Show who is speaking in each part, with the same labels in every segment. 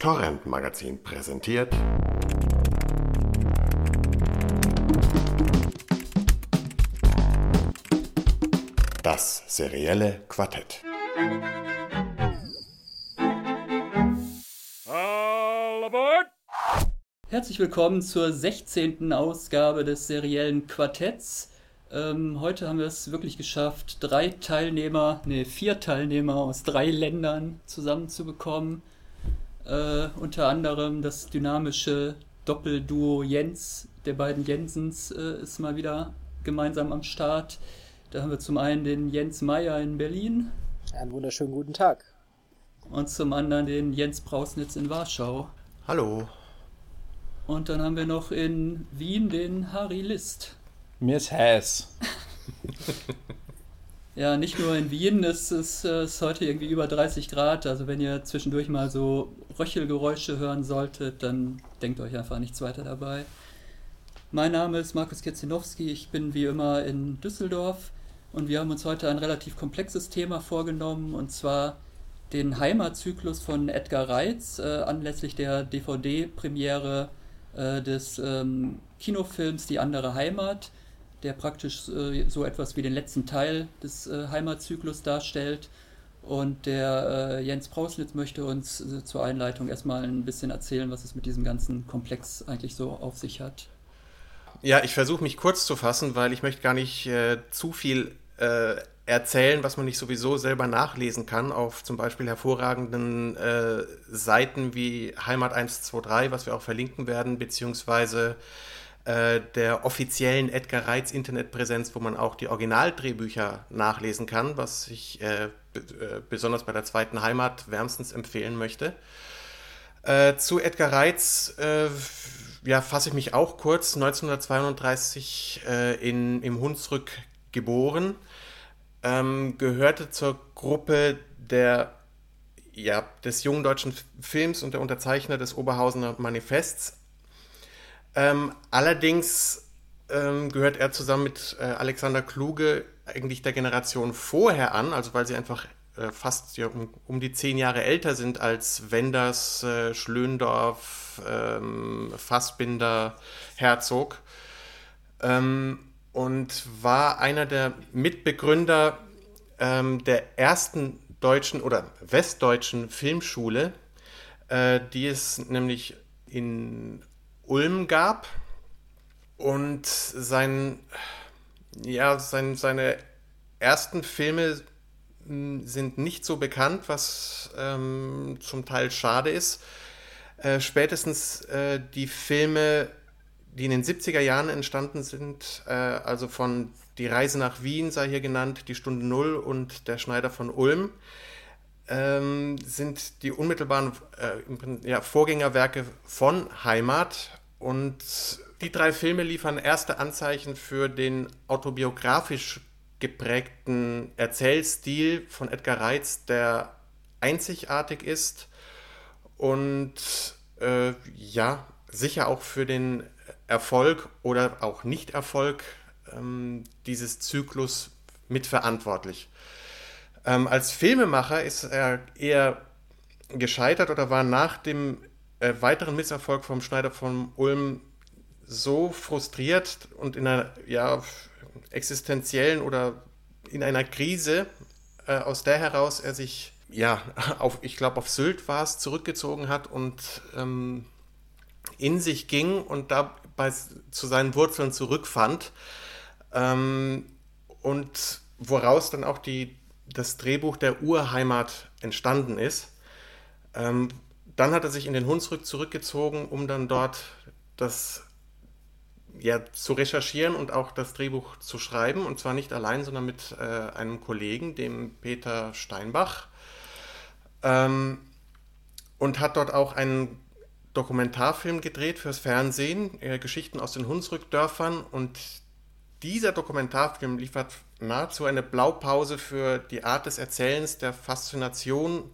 Speaker 1: Torrent Magazin präsentiert. Das serielle Quartett.
Speaker 2: Herzlich willkommen zur 16. Ausgabe des seriellen Quartetts. Ähm, heute haben wir es wirklich geschafft, drei Teilnehmer, nee, vier Teilnehmer aus drei Ländern zusammenzubekommen. Äh, unter anderem das dynamische Doppelduo Jens, der beiden Jensens, äh, ist mal wieder gemeinsam am Start. Da haben wir zum einen den Jens Meyer in Berlin
Speaker 3: Einen wunderschönen guten Tag.
Speaker 2: und zum anderen den Jens Brausnitz in Warschau.
Speaker 1: Hallo.
Speaker 2: Und dann haben wir noch in Wien den Harry List.
Speaker 4: Mir ist heiß.
Speaker 2: Ja, nicht nur in Wien, es ist, äh, ist heute irgendwie über 30 Grad. Also wenn ihr zwischendurch mal so Röchelgeräusche hören solltet, dann denkt euch einfach nichts weiter dabei. Mein Name ist Markus Kirzinowski, ich bin wie immer in Düsseldorf und wir haben uns heute ein relativ komplexes Thema vorgenommen und zwar den Heimatzyklus von Edgar Reitz äh, anlässlich der DVD-Premiere äh, des ähm, Kinofilms Die andere Heimat, der praktisch äh, so etwas wie den letzten Teil des äh, Heimatzyklus darstellt. Und der äh, Jens Prauslitz möchte uns äh, zur Einleitung erstmal ein bisschen erzählen, was es mit diesem ganzen Komplex eigentlich so auf sich hat.
Speaker 5: Ja, ich versuche mich kurz zu fassen, weil ich möchte gar nicht äh, zu viel äh, erzählen, was man nicht sowieso selber nachlesen kann, auf zum Beispiel hervorragenden äh, Seiten wie Heimat 123, was wir auch verlinken werden, beziehungsweise äh, der offiziellen Edgar Reitz Internetpräsenz, wo man auch die Originaldrehbücher nachlesen kann, was ich äh, äh, besonders bei der zweiten Heimat wärmstens empfehlen möchte. Äh, zu Edgar Reitz äh, ja, fasse ich mich auch kurz. 1932 äh, in, im Hunsrück geboren, ähm, gehörte zur Gruppe der, ja, des jungen deutschen Films und der Unterzeichner des Oberhausener Manifests. Ähm, allerdings ähm, gehört er zusammen mit äh, Alexander Kluge eigentlich der Generation vorher an, also weil sie einfach äh, fast ja, um, um die zehn Jahre älter sind als Wenders, äh, Schlöndorff, ähm, Fassbinder, Herzog. Ähm, und war einer der Mitbegründer ähm, der ersten deutschen oder westdeutschen Filmschule, äh, die es nämlich in Ulm gab. Und sein, ja, sein, seine ersten Filme mh, sind nicht so bekannt, was ähm, zum Teil schade ist. Äh, spätestens äh, die Filme, die in den 70er Jahren entstanden sind, äh, also von Die Reise nach Wien sei hier genannt, Die Stunde Null und Der Schneider von Ulm, ähm, sind die unmittelbaren äh, ja, Vorgängerwerke von Heimat und die drei Filme liefern erste Anzeichen für den autobiografisch geprägten Erzählstil von Edgar Reitz, der einzigartig ist und äh, ja, sicher auch für den Erfolg oder auch Nicht-Erfolg ähm, dieses Zyklus mitverantwortlich. Ähm, als Filmemacher ist er eher gescheitert oder war nach dem äh, weiteren Misserfolg vom Schneider von Ulm so frustriert und in einer ja, existenziellen oder in einer Krise, äh, aus der heraus er sich, ja, auf, ich glaube, auf Sylt war es, zurückgezogen hat und ähm, in sich ging und dabei zu seinen Wurzeln zurückfand. Ähm, und woraus dann auch die, das Drehbuch der Urheimat entstanden ist. Ähm, dann hat er sich in den Hunsrück zurückgezogen, um dann dort das ja, zu recherchieren und auch das Drehbuch zu schreiben. Und zwar nicht allein, sondern mit äh, einem Kollegen, dem Peter Steinbach. Ähm, und hat dort auch einen Dokumentarfilm gedreht fürs Fernsehen, äh, Geschichten aus den Hunsrückdörfern. Und dieser Dokumentarfilm liefert nahezu eine Blaupause für die Art des Erzählens, der Faszination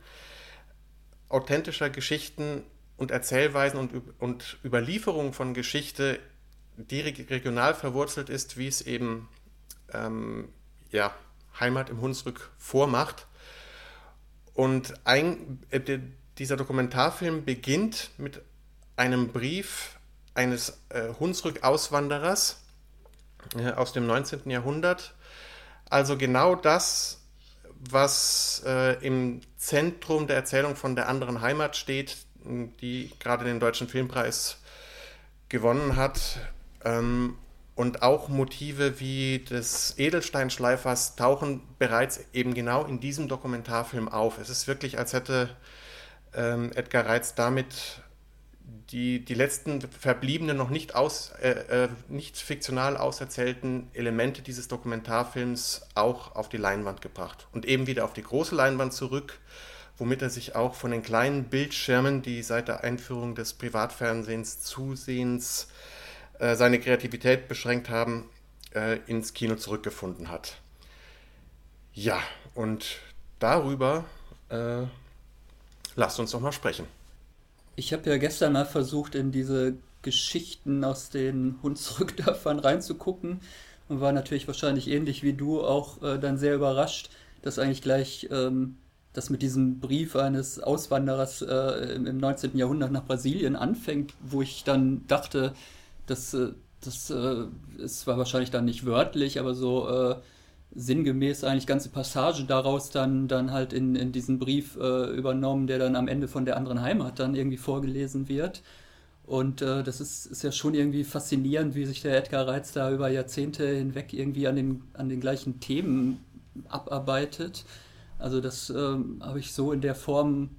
Speaker 5: authentischer Geschichten und Erzählweisen und, und Überlieferung von Geschichte, die reg- regional verwurzelt ist, wie es eben ähm, ja, Heimat im Hunsrück vormacht. Und ein, äh, dieser Dokumentarfilm beginnt mit einem Brief eines äh, Hunsrück-Auswanderers äh, aus dem 19. Jahrhundert. Also genau das, was äh, im Zentrum der Erzählung von der anderen Heimat steht, die gerade den Deutschen Filmpreis gewonnen hat. Ähm, und auch Motive wie des Edelsteinschleifers tauchen bereits eben genau in diesem Dokumentarfilm auf. Es ist wirklich, als hätte ähm, Edgar Reitz damit die, die letzten verbliebenen, noch nicht, aus, äh, äh, nicht fiktional auserzählten Elemente dieses Dokumentarfilms auch auf die Leinwand gebracht. Und eben wieder auf die große Leinwand zurück, womit er sich auch von den kleinen Bildschirmen, die seit der Einführung des Privatfernsehens zusehends äh, seine Kreativität beschränkt haben, äh, ins Kino zurückgefunden hat. Ja, und darüber äh, lasst uns doch mal sprechen.
Speaker 2: Ich habe ja gestern mal versucht, in diese Geschichten aus den Hunsrückdörfern reinzugucken und war natürlich wahrscheinlich ähnlich wie du auch äh, dann sehr überrascht, dass eigentlich gleich ähm, das mit diesem Brief eines Auswanderers äh, im, im 19. Jahrhundert nach Brasilien anfängt, wo ich dann dachte, das, äh, das äh, ist zwar wahrscheinlich dann nicht wörtlich, aber so äh, sinngemäß eigentlich ganze Passagen daraus dann, dann halt in, in diesen Brief äh, übernommen, der dann am Ende von der anderen Heimat dann irgendwie vorgelesen wird. Und äh, das ist, ist ja schon irgendwie faszinierend, wie sich der Edgar Reitz da über Jahrzehnte hinweg irgendwie an den, an den gleichen Themen abarbeitet. Also das ähm, habe ich so in der Form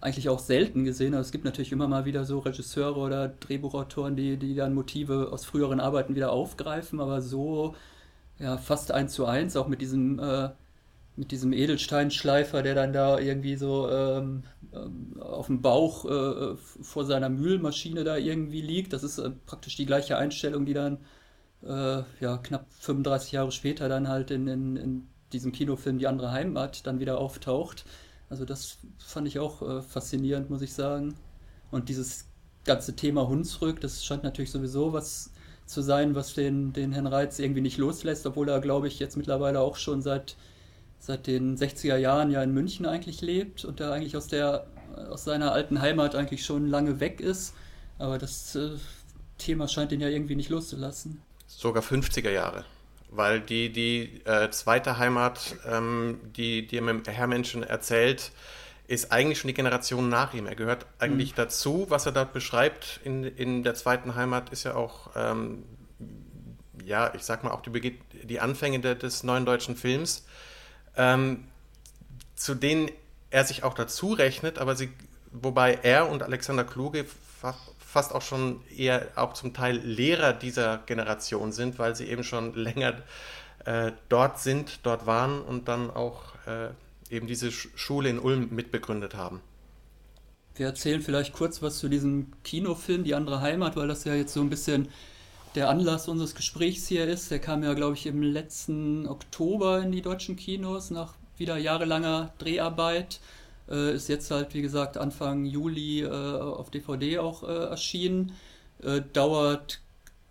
Speaker 2: eigentlich auch selten gesehen. Aber es gibt natürlich immer mal wieder so Regisseure oder Drehbuchautoren, die, die dann Motive aus früheren Arbeiten wieder aufgreifen, aber so ja, fast eins zu eins, auch mit diesem, äh, mit diesem Edelsteinschleifer, der dann da irgendwie so ähm, ähm, auf dem Bauch äh, vor seiner Mühlmaschine da irgendwie liegt. Das ist äh, praktisch die gleiche Einstellung, die dann äh, ja, knapp 35 Jahre später dann halt in, in, in, diesem Kinofilm Die andere Heimat dann wieder auftaucht. Also das fand ich auch äh, faszinierend, muss ich sagen. Und dieses ganze Thema Hunsrück, das scheint natürlich sowieso was zu sein, was den, den Herrn Reitz irgendwie nicht loslässt, obwohl er, glaube ich, jetzt mittlerweile auch schon seit, seit den 60er Jahren ja in München eigentlich lebt und da eigentlich aus, der, aus seiner alten Heimat eigentlich schon lange weg ist. Aber das äh, Thema scheint ihn ja irgendwie nicht loszulassen.
Speaker 5: Sogar 50er Jahre. Weil die, die äh, zweite Heimat, ähm, die, die Herr Menschen erzählt, ist eigentlich schon die Generation nach ihm. Er gehört eigentlich mhm. dazu. Was er dort beschreibt in, in der zweiten Heimat ist ja auch, ähm, ja, ich sag mal, auch die, die Anfänge de, des neuen deutschen Films, ähm, zu denen er sich auch dazu rechnet, aber sie, wobei er und Alexander Kluge fa fast auch schon eher auch zum Teil Lehrer dieser Generation sind, weil sie eben schon länger äh, dort sind, dort waren und dann auch äh, eben diese Schule in Ulm mitbegründet haben.
Speaker 2: Wir erzählen vielleicht kurz was zu diesem Kinofilm Die andere Heimat, weil das ja jetzt so ein bisschen der Anlass unseres Gesprächs hier ist. Der kam ja, glaube ich, im letzten Oktober in die deutschen Kinos nach wieder jahrelanger Dreharbeit. Äh, ist jetzt halt, wie gesagt, Anfang Juli äh, auf DVD auch äh, erschienen. Äh, dauert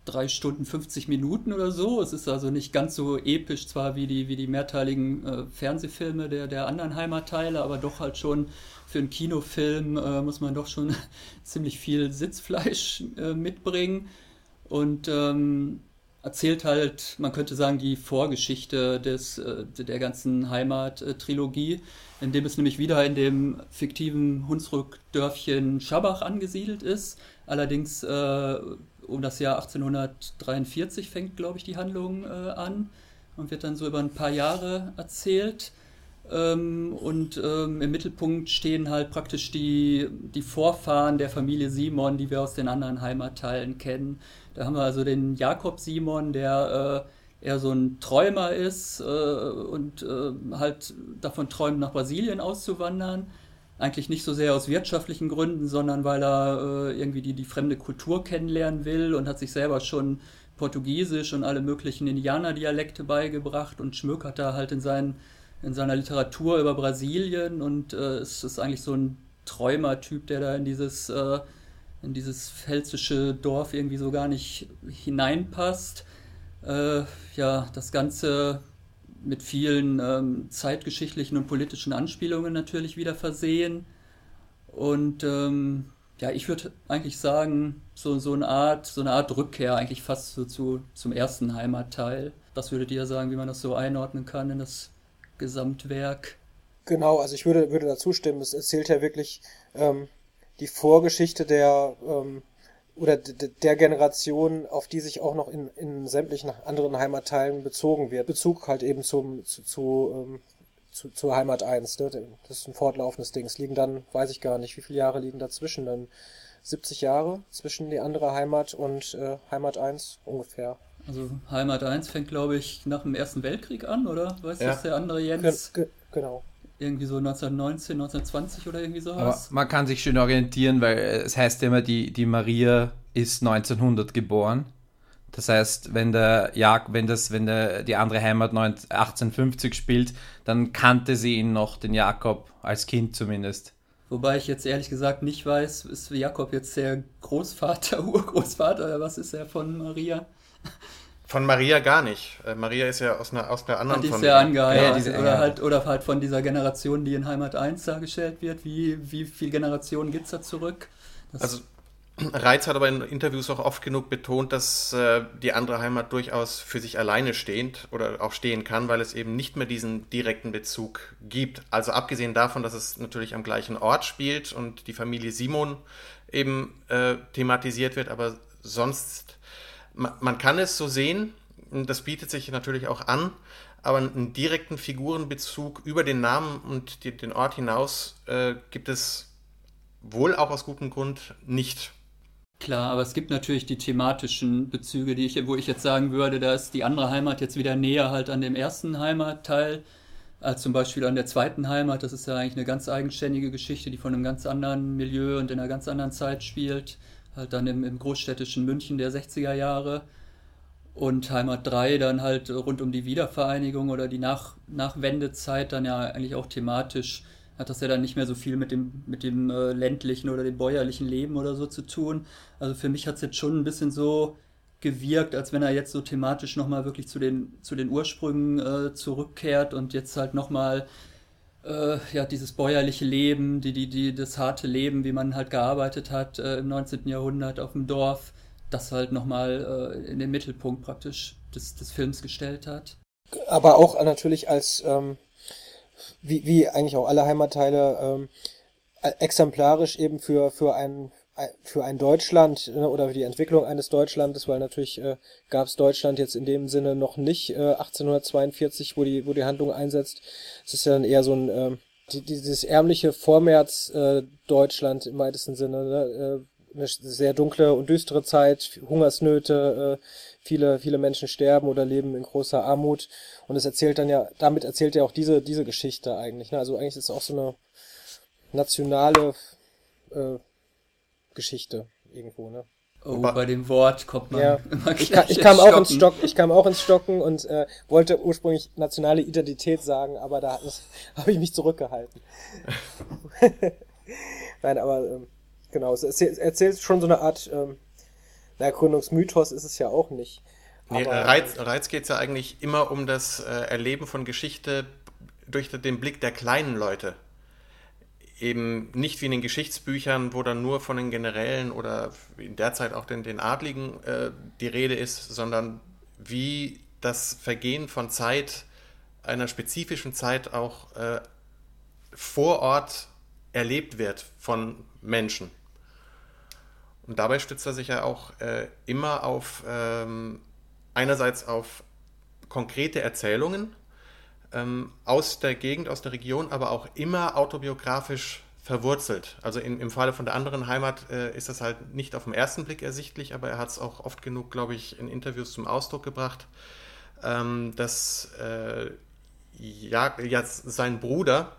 Speaker 2: drei Stunden 50 Minuten oder so. Es ist also nicht ganz so episch zwar wie die, wie die mehrteiligen äh, Fernsehfilme der, der anderen Heimatteile, aber doch halt schon für einen Kinofilm äh, muss man doch schon ziemlich viel Sitzfleisch äh, mitbringen und ähm, erzählt halt, man könnte sagen, die Vorgeschichte des, äh, der ganzen Heimat-Trilogie, indem es nämlich wieder in dem fiktiven Hunsrück-Dörfchen Schabach angesiedelt ist. Allerdings äh, um das Jahr 1843 fängt, glaube ich, die Handlung äh, an und wird dann so über ein paar Jahre erzählt. Ähm, und ähm, im Mittelpunkt stehen halt praktisch die, die Vorfahren der Familie Simon, die wir aus den anderen Heimatteilen kennen. Da haben wir also den Jakob Simon, der äh, eher so ein Träumer ist äh, und äh, halt davon träumt, nach Brasilien auszuwandern eigentlich nicht so sehr aus wirtschaftlichen Gründen, sondern weil er äh, irgendwie die, die fremde Kultur kennenlernen will und hat sich selber schon Portugiesisch und alle möglichen Indianerdialekte beigebracht und schmökert da halt in, seinen, in seiner Literatur über Brasilien und äh, es ist eigentlich so ein Träumertyp, der da in dieses, äh, in dieses pfälzische Dorf irgendwie so gar nicht hineinpasst. Äh, ja, das Ganze mit vielen ähm, zeitgeschichtlichen und politischen Anspielungen natürlich wieder versehen. Und ähm, ja, ich würde eigentlich sagen, so, so eine Art, so eine Art Rückkehr eigentlich fast so zu, zum ersten Heimatteil. Was würdet ihr sagen, wie man das so einordnen kann in das Gesamtwerk?
Speaker 3: Genau, also ich würde, würde dazu stimmen. Es erzählt ja wirklich ähm, die Vorgeschichte der ähm, oder der Generation, auf die sich auch noch in, in sämtlichen anderen Heimatteilen bezogen wird. Bezug halt eben zum, zu, zu, ähm, zu, zur Heimat 1. Ne? Das ist ein fortlaufendes Ding. Es liegen dann, weiß ich gar nicht, wie viele Jahre liegen dazwischen. Dann 70 Jahre zwischen die andere Heimat und äh, Heimat 1 ungefähr.
Speaker 2: Also Heimat 1 fängt, glaube ich, nach dem Ersten Weltkrieg an, oder? Weißt du, ja. der andere Jens?
Speaker 3: Ge genau
Speaker 2: irgendwie so 1919, 1920 oder irgendwie sowas.
Speaker 6: Aber man kann sich schön orientieren, weil es heißt ja immer, die, die Maria ist 1900 geboren. Das heißt, wenn der Jag, wenn das, wenn der, die andere Heimat 1850 spielt, dann kannte sie ihn noch, den Jakob, als Kind zumindest.
Speaker 2: Wobei ich jetzt ehrlich gesagt nicht weiß, ist Jakob jetzt der Großvater, Urgroßvater oder was ist er von Maria?
Speaker 5: Von Maria gar nicht. Äh, Maria ist ja aus einer, aus einer anderen
Speaker 2: die ist ja angeheiratet. Ja, oder, halt, oder halt von dieser Generation, die in Heimat 1 dargestellt wird. Wie, wie viele Generationen gibt es da zurück?
Speaker 5: Das also Reitz hat aber in Interviews auch oft genug betont, dass äh, die andere Heimat durchaus für sich alleine stehend oder auch stehen kann, weil es eben nicht mehr diesen direkten Bezug gibt. Also abgesehen davon, dass es natürlich am gleichen Ort spielt und die Familie Simon eben äh, thematisiert wird, aber sonst man kann es so sehen, das bietet sich natürlich auch an, aber einen direkten Figurenbezug über den Namen und die, den Ort hinaus äh, gibt es wohl auch aus gutem Grund nicht.
Speaker 2: Klar, aber es gibt natürlich die thematischen Bezüge, die ich, wo ich jetzt sagen würde, da ist die andere Heimat jetzt wieder näher halt an dem ersten Heimatteil als zum Beispiel an der zweiten Heimat. Das ist ja eigentlich eine ganz eigenständige Geschichte, die von einem ganz anderen Milieu und in einer ganz anderen Zeit spielt halt dann im, im großstädtischen München der 60er Jahre. Und Heimat 3 dann halt rund um die Wiedervereinigung oder die Nach Nachwendezeit dann ja eigentlich auch thematisch hat das ja dann nicht mehr so viel mit dem, mit dem äh, ländlichen oder dem bäuerlichen Leben oder so zu tun. Also für mich hat es jetzt schon ein bisschen so gewirkt, als wenn er jetzt so thematisch nochmal wirklich zu den, zu den Ursprüngen äh, zurückkehrt und jetzt halt nochmal äh, ja, dieses bäuerliche Leben, die, die, die, das harte Leben, wie man halt gearbeitet hat äh, im 19. Jahrhundert auf dem Dorf, das halt nochmal äh, in den Mittelpunkt praktisch des, des Films gestellt hat.
Speaker 3: Aber auch natürlich als, ähm, wie, wie eigentlich auch alle Heimatteile, ähm, exemplarisch eben für, für ein für ein Deutschland ne, oder für die Entwicklung eines Deutschlandes, weil natürlich äh, gab es Deutschland jetzt in dem Sinne noch nicht äh, 1842, wo die wo die Handlung einsetzt. Es ist ja dann eher so ein äh, die, dieses ärmliche Vormärz äh, Deutschland im weitesten Sinne, ne, äh, eine sehr dunkle und düstere Zeit, Hungersnöte, äh, viele viele Menschen sterben oder leben in großer Armut und es erzählt dann ja damit erzählt er auch diese diese Geschichte eigentlich. Ne? Also eigentlich ist es auch so eine nationale äh, Geschichte irgendwo, ne?
Speaker 2: Oh, bei dem Wort kommt man
Speaker 3: ja. immer ich, kam, ich kam auch ins Stock, ich kam auch ins Stocken und äh, wollte ursprünglich nationale Identität sagen, aber da habe ich mich zurückgehalten. Nein, aber ähm, genau, es erzählt, schon so eine Art, ähm, na, Gründungsmythos ist es ja auch nicht.
Speaker 5: Nee, aber, Reiz, Reiz geht es ja eigentlich immer um das äh, Erleben von Geschichte durch den Blick der kleinen Leute eben nicht wie in den Geschichtsbüchern, wo dann nur von den Generälen oder in der Zeit auch den, den Adligen äh, die Rede ist, sondern wie das Vergehen von Zeit, einer spezifischen Zeit auch äh, vor Ort erlebt wird von Menschen. Und dabei stützt er sich ja auch äh, immer auf ähm, einerseits auf konkrete Erzählungen, ähm, aus der Gegend, aus der Region, aber auch immer autobiografisch verwurzelt. Also in, im Falle von der anderen Heimat äh, ist das halt nicht auf den ersten Blick ersichtlich, aber er hat es auch oft genug, glaube ich, in Interviews zum Ausdruck gebracht, ähm, dass äh, ja, ja, sein Bruder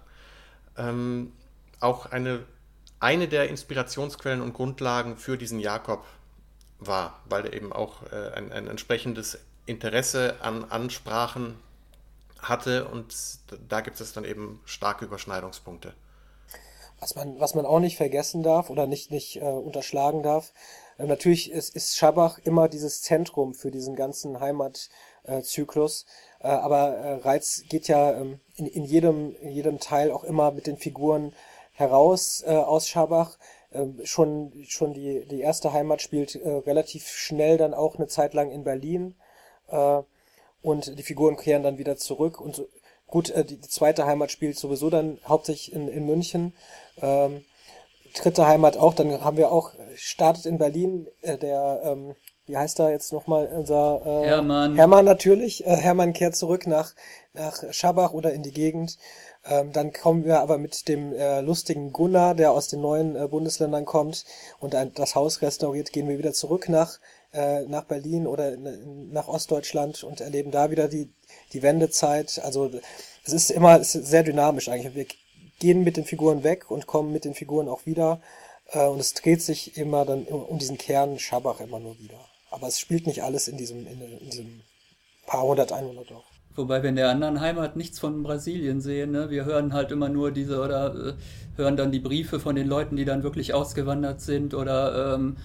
Speaker 5: ähm, auch eine, eine der Inspirationsquellen und Grundlagen für diesen Jakob war, weil er eben auch äh, ein, ein entsprechendes Interesse an Ansprachen hatte und da gibt es dann eben starke Überschneidungspunkte.
Speaker 3: Was man, was man auch nicht vergessen darf oder nicht, nicht äh, unterschlagen darf, äh, natürlich ist, ist Schabach immer dieses Zentrum für diesen ganzen Heimatzyklus, äh, aber äh, Reiz geht ja ähm, in, in, jedem, in jedem Teil auch immer mit den Figuren heraus äh, aus Schabach. Ähm, schon schon die, die erste Heimat spielt äh, relativ schnell dann auch eine Zeit lang in Berlin. Äh, und die Figuren kehren dann wieder zurück. Und so, gut, äh, die, die zweite Heimat spielt sowieso dann hauptsächlich in, in München. Ähm, dritte Heimat auch, dann haben wir auch, startet in Berlin äh, der, ähm, wie heißt da jetzt nochmal unser
Speaker 2: äh, Hermann.
Speaker 3: Hermann natürlich. Äh, Hermann kehrt zurück nach, nach Schabach oder in die Gegend. Ähm, dann kommen wir aber mit dem äh, lustigen Gunnar, der aus den neuen äh, Bundesländern kommt und ein, das Haus restauriert, gehen wir wieder zurück nach, äh, nach Berlin oder in, nach Ostdeutschland und erleben da wieder die, die Wendezeit. Also es ist immer es ist sehr dynamisch eigentlich. Wir gehen mit den Figuren weg und kommen mit den Figuren auch wieder. Äh, und es dreht sich immer dann um, diesen Kern Schabach immer nur wieder. Aber es spielt nicht alles in diesem, in, in diesem paar hundert, einhundert Dorf.
Speaker 2: Wobei wir in der anderen Heimat nichts von Brasilien sehen. Ne? Wir hören halt immer nur diese oder äh, hören dann die Briefe von den Leuten, die dann wirklich ausgewandert sind oder ähm, äh,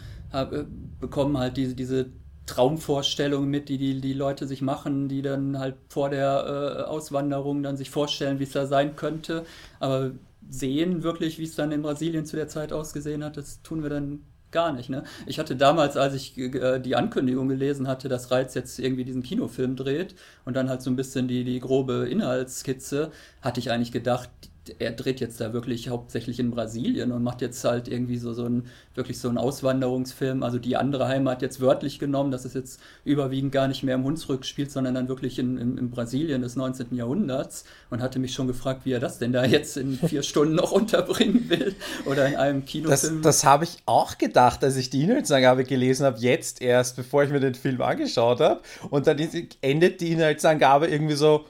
Speaker 2: bekommen halt diese, diese Traumvorstellungen mit, die, die die Leute sich machen, die dann halt vor der äh, Auswanderung dann sich vorstellen, wie es da sein könnte. Aber sehen wirklich, wie es dann in Brasilien zu der Zeit ausgesehen hat, das tun wir dann Gar nicht, ne? Ich hatte damals, als ich äh, die Ankündigung gelesen hatte, dass Reiz jetzt irgendwie diesen Kinofilm dreht und dann halt so ein bisschen die, die grobe Inhaltskizze, hatte ich eigentlich gedacht, er dreht jetzt da wirklich hauptsächlich in Brasilien und macht jetzt halt irgendwie so, so ein, wirklich so einen Auswanderungsfilm, also die andere Heimat jetzt wörtlich genommen, dass es jetzt überwiegend gar nicht mehr im Hunsrück spielt, sondern dann wirklich in, in, in Brasilien des 19. Jahrhunderts und hatte mich schon gefragt, wie er das denn da jetzt in vier Stunden noch unterbringen will oder in einem Kinofilm.
Speaker 6: Das, das habe ich auch gedacht, als ich die Inhaltsangabe gelesen habe, jetzt erst, bevor ich mir den Film angeschaut habe und dann endet die Inhaltsangabe irgendwie so,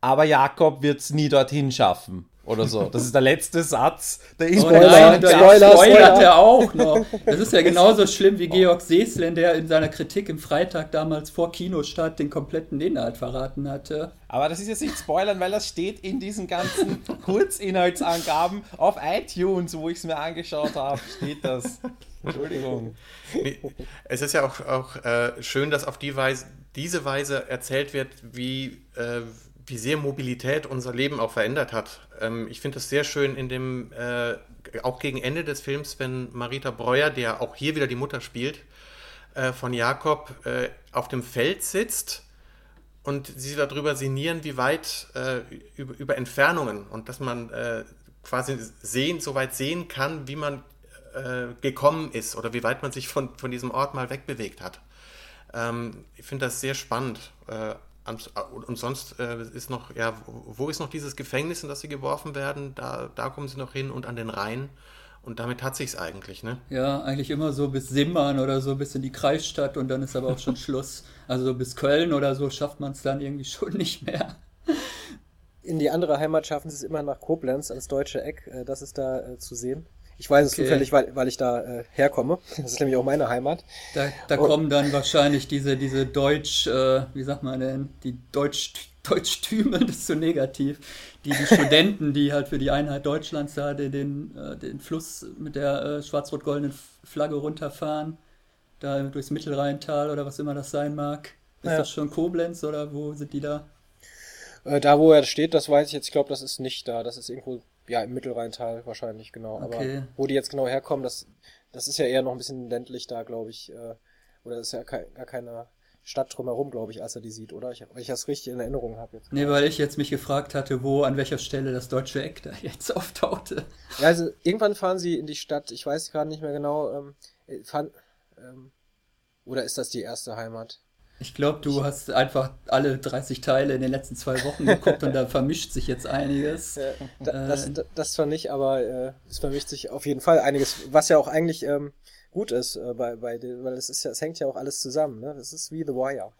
Speaker 6: aber Jakob wird es nie dorthin schaffen oder so. Das ist der letzte Satz.
Speaker 2: Der ist oh nein, der Spoiler, spoilert er auch noch. Das ist ja genauso schlimm wie Georg Seeslen, der in seiner Kritik im Freitag damals vor Kinostart den kompletten Inhalt verraten hatte.
Speaker 6: Aber das ist jetzt nicht spoilern, weil das steht in diesen ganzen Kurzinhaltsangaben auf iTunes, wo ich es mir angeschaut habe, steht das. Entschuldigung.
Speaker 5: Es ist ja auch, auch äh, schön, dass auf die Weise, diese Weise erzählt wird, wie, äh, wie sehr Mobilität unser Leben auch verändert hat. Ähm, ich finde es sehr schön in dem, äh, auch gegen Ende des Films, wenn Marita Breuer, der auch hier wieder die Mutter spielt, äh, von Jakob äh, auf dem Feld sitzt und sie darüber sinnieren, wie weit äh, über, über, Entfernungen und dass man äh, quasi sehen, so weit sehen kann, wie man äh, gekommen ist oder wie weit man sich von, von diesem Ort mal wegbewegt hat. Ähm, ich finde das sehr spannend. Und sonst äh, ist noch, ja, wo ist noch dieses Gefängnis, in das sie geworfen werden? Da, da kommen sie noch hin und an den Rhein. Und damit hat sich's eigentlich, ne?
Speaker 2: Ja, eigentlich immer so bis Simmern oder so bis in die Kreisstadt und dann ist aber auch schon Schluss. Also bis Köln oder so schafft man es dann irgendwie schon nicht mehr.
Speaker 3: In die andere Heimat schaffen sie es immer nach Koblenz, ans deutsche Eck. Äh, das ist da äh, zu sehen. Ich weiß es okay. zufällig, weil, weil ich da äh, herkomme. Das ist nämlich auch meine Heimat.
Speaker 2: Da, da kommen dann wahrscheinlich diese, diese Deutsch, äh, wie sagt man denn, die Deutsch, Deutschtümer, das ist so negativ. Die, die Studenten, die halt für die Einheit Deutschlands da den, den, äh, den Fluss mit der äh, schwarz-rot-goldenen Flagge runterfahren, da durchs Mittelrheintal oder was immer das sein mag. Ist ja. das schon Koblenz oder wo sind die da?
Speaker 3: Äh, da, wo er steht, das weiß ich jetzt. Ich glaube, das ist nicht da. Das ist irgendwo ja, im Mittelrheintal wahrscheinlich, genau. Okay. Aber wo die jetzt genau herkommen, das, das ist ja eher noch ein bisschen ländlich da, glaube ich. Äh, oder das ist ja ke gar keine Stadt drumherum, glaube ich, als er die sieht, oder? Ich, weil ich das richtig in Erinnerung habe
Speaker 2: jetzt. Nee, weil ich jetzt mich gefragt hatte, wo, an welcher Stelle das deutsche Eck da jetzt auftauchte.
Speaker 3: Ja, also irgendwann fahren sie in die Stadt, ich weiß gerade nicht mehr genau, ähm, äh, fahren, ähm, oder ist das die erste Heimat?
Speaker 2: Ich glaube, du hast einfach alle 30 Teile in den letzten zwei Wochen geguckt und da vermischt sich jetzt einiges. Ja,
Speaker 3: da, das, äh, das zwar nicht, aber äh, es vermischt sich auf jeden Fall einiges, was ja auch eigentlich ähm, gut ist, äh, bei, bei den, weil es ist ja, es hängt ja auch alles zusammen, ne? Das ist wie The Wire.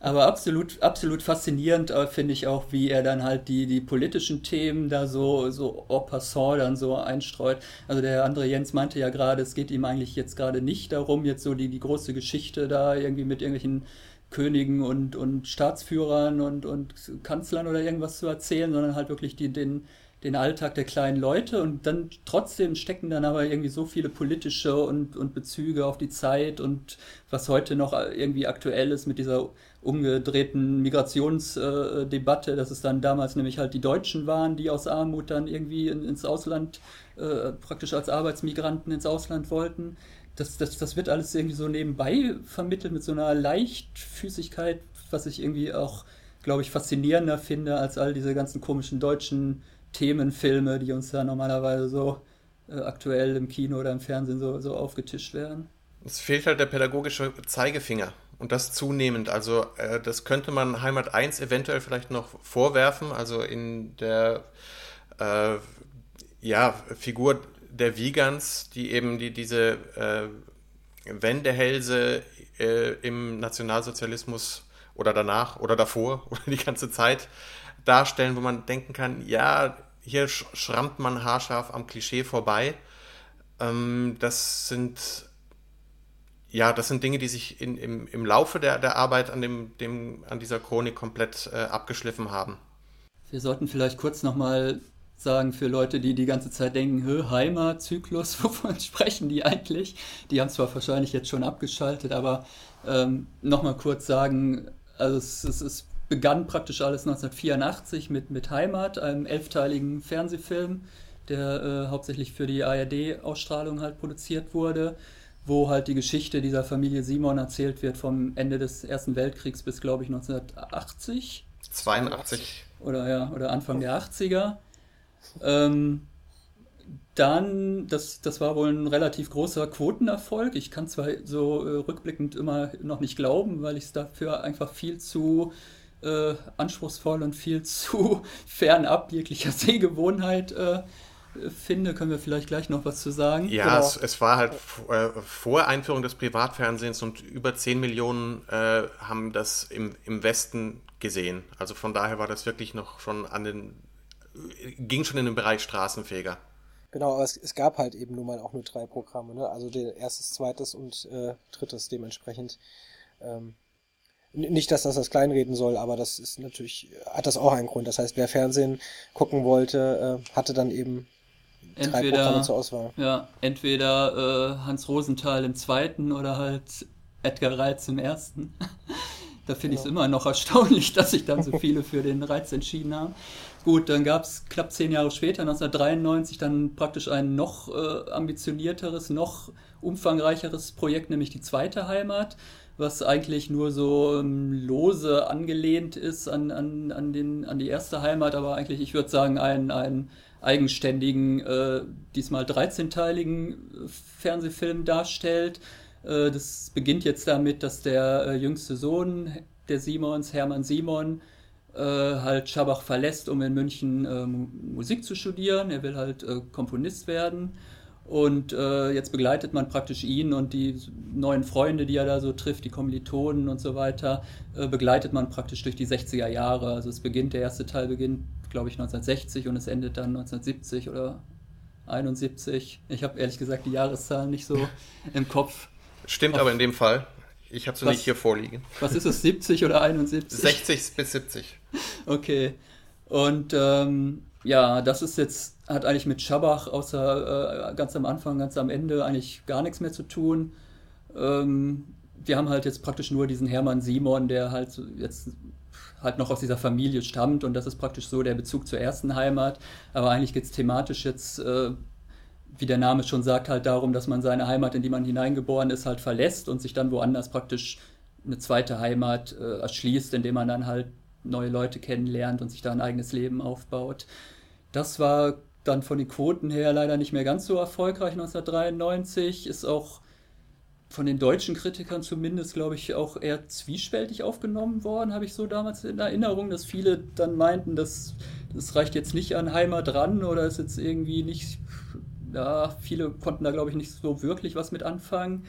Speaker 2: Aber absolut, absolut faszinierend äh, finde ich auch, wie er dann halt die, die politischen Themen da so, so en passant dann so einstreut. Also der andere Jens meinte ja gerade, es geht ihm eigentlich jetzt gerade nicht darum, jetzt so die, die große Geschichte da irgendwie mit irgendwelchen Königen und, und Staatsführern und, und Kanzlern oder irgendwas zu erzählen, sondern halt wirklich die, den, den Alltag der kleinen Leute und dann trotzdem stecken dann aber irgendwie so viele politische und, und Bezüge auf die Zeit und was heute noch irgendwie aktuell ist mit dieser umgedrehten Migrationsdebatte, äh, dass es dann damals nämlich halt die Deutschen waren, die aus Armut dann irgendwie in, ins Ausland, äh, praktisch als Arbeitsmigranten ins Ausland wollten. Das, das, das wird alles irgendwie so nebenbei vermittelt mit so einer Leichtfüßigkeit, was ich irgendwie auch, glaube ich, faszinierender finde als all diese ganzen komischen deutschen Themenfilme, die uns da normalerweise so äh, aktuell im Kino oder im Fernsehen so, so aufgetischt werden.
Speaker 5: Es fehlt halt der pädagogische Zeigefinger und das zunehmend. Also äh, das könnte man Heimat 1 eventuell vielleicht noch vorwerfen, also in der äh, ja, Figur der Vegans, die eben die, diese äh, Wendehälse äh, im Nationalsozialismus oder danach oder davor oder die ganze Zeit darstellen, wo man denken kann, ja, hier schrammt man haarscharf am Klischee vorbei. Ähm, das sind ja, das sind Dinge, die sich in, im, im Laufe der, der Arbeit an, dem, dem, an dieser Chronik komplett äh, abgeschliffen haben.
Speaker 2: Wir sollten vielleicht kurz nochmal sagen für Leute, die die ganze Zeit denken, Hö, Heimat, Zyklus, wovon sprechen die eigentlich? Die haben zwar wahrscheinlich jetzt schon abgeschaltet, aber ähm, nochmal kurz sagen, also es, es, es, begann praktisch alles 1984 mit, mit Heimat, einem elfteiligen Fernsehfilm, der äh, hauptsächlich für die ARD-Ausstrahlung halt produziert wurde, wo halt die Geschichte dieser Familie Simon erzählt wird vom Ende des Ersten Weltkriegs bis, glaube ich, 1980.
Speaker 5: 82.
Speaker 2: Oder ja, oder Anfang der 80er. Ähm, dann, das, das war wohl ein relativ großer Quotenerfolg. Ich kann zwar so äh, rückblickend immer noch nicht glauben, weil ich es dafür einfach viel zu äh, anspruchsvoll und viel zu fernab jeglicher Sehgewohnheit äh, finde, können wir vielleicht gleich noch was zu sagen.
Speaker 5: Ja, genau. es, es, war halt äh, vor Einführung des Privatfernsehens und über 10 Millionen äh, haben das im, im Westen gesehen. Also von daher war das wirklich noch schon an den, ging schon in den Bereich Straßenfeger.
Speaker 3: Genau, aber es, es gab halt eben nun mal auch nur drei Programme, ne? Also der erstes, zweites und äh, drittes dementsprechend. Ähm, nicht, dass das das kleinreden soll, aber das ist natürlich, hat das auch einen Grund. Das heißt, wer Fernsehen gucken wollte, äh, hatte dann eben
Speaker 2: entweder, drei Programme zur Auswahl. Ja, entweder äh, Hans Rosenthal im zweiten oder halt Edgar Reitz im ersten. da finde ich es immer noch erstaunlich, dass sich dann so viele für den Reiz entschieden haben. Gut, dann gab es knapp zehn Jahre später, 1993, dann praktisch ein noch äh, ambitionierteres, noch umfangreicheres Projekt, nämlich die zweite Heimat was eigentlich nur so ähm, lose angelehnt ist an, an, an, den, an die erste Heimat, aber eigentlich, ich würde sagen, einen, einen eigenständigen, äh, diesmal 13-teiligen äh, Fernsehfilm darstellt. Äh, das beginnt jetzt damit, dass der äh, jüngste Sohn der Simons, Hermann Simon, äh, halt Schabach verlässt, um in München äh, Musik zu studieren. Er will halt Komponist werden und äh, jetzt begleitet man praktisch ihn und die neuen Freunde, die er da so trifft, die Kommilitonen und so weiter, äh, begleitet man praktisch durch die 60er Jahre. Also es beginnt, der erste Teil beginnt, glaube ich, 1960 und es endet dann 1970 oder 71. Ich habe ehrlich gesagt die Jahreszahlen nicht so im Kopf.
Speaker 5: Stimmt Auf, aber in dem Fall. Ich habe sie nicht hier vorliegen.
Speaker 2: Was ist es, 70 oder 71?
Speaker 5: 60 bis 70.
Speaker 2: Okay. Und ähm, ja, das ist jetzt, hat eigentlich mit Schabach außer äh, ganz am Anfang, ganz am Ende eigentlich gar nichts mehr zu tun. Ähm, wir haben halt jetzt praktisch nur diesen Hermann Simon, der halt jetzt halt noch aus dieser Familie stammt und das ist praktisch so der Bezug zur ersten Heimat. Aber eigentlich geht es thematisch jetzt, äh, wie der Name schon sagt, halt darum, dass man seine Heimat, in die man hineingeboren ist, halt verlässt und sich dann woanders praktisch eine zweite Heimat äh, erschließt, indem man dann halt neue Leute kennenlernt und sich da ein eigenes Leben aufbaut. Das war dann von den Quoten her leider nicht mehr ganz so erfolgreich 1993, ist auch von den deutschen Kritikern zumindest, glaube ich, auch eher zwiespältig aufgenommen worden, habe ich so damals in Erinnerung, dass viele dann meinten, dass das reicht jetzt nicht an Heimat ran oder ist jetzt irgendwie nicht, ja, viele konnten da, glaube ich, nicht so wirklich was mit anfangen.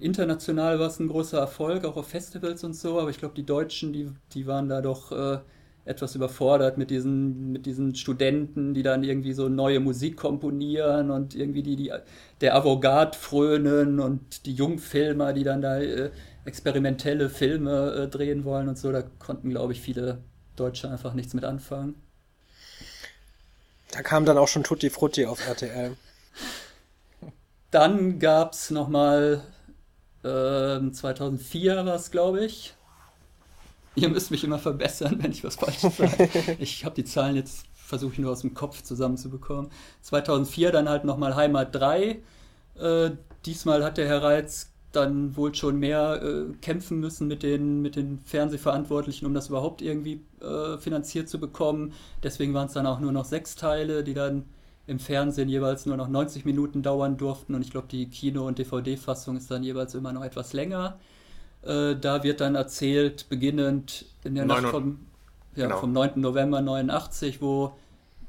Speaker 2: International war es ein großer Erfolg, auch auf Festivals und so, aber ich glaube, die Deutschen, die, die waren da doch äh, etwas überfordert mit diesen, mit diesen Studenten, die dann irgendwie so neue Musik komponieren und irgendwie die, die der Avantgarde frönen und die Jungfilmer, die dann da äh, experimentelle Filme äh, drehen wollen und so, da konnten, glaube ich, viele Deutsche einfach nichts mit anfangen.
Speaker 3: Da kam dann auch schon Tutti Frutti auf RTL.
Speaker 2: Dann gab es nochmal äh, 2004 war es, glaube ich. Ihr müsst mich immer verbessern, wenn ich was Falsches sage. ich habe die Zahlen jetzt, versuche ich nur aus dem Kopf zusammenzubekommen. 2004 dann halt nochmal Heimat 3. Äh, diesmal hat der Herr Reitz dann wohl schon mehr äh, kämpfen müssen mit den, mit den Fernsehverantwortlichen, um das überhaupt irgendwie äh, finanziert zu bekommen. Deswegen waren es dann auch nur noch sechs Teile, die dann im Fernsehen jeweils nur noch 90 Minuten dauern durften. Und ich glaube, die Kino- und DVD-Fassung ist dann jeweils immer noch etwas länger. Äh, da wird dann erzählt, beginnend in der Nacht vom, ja, genau. vom 9. November 89, wo,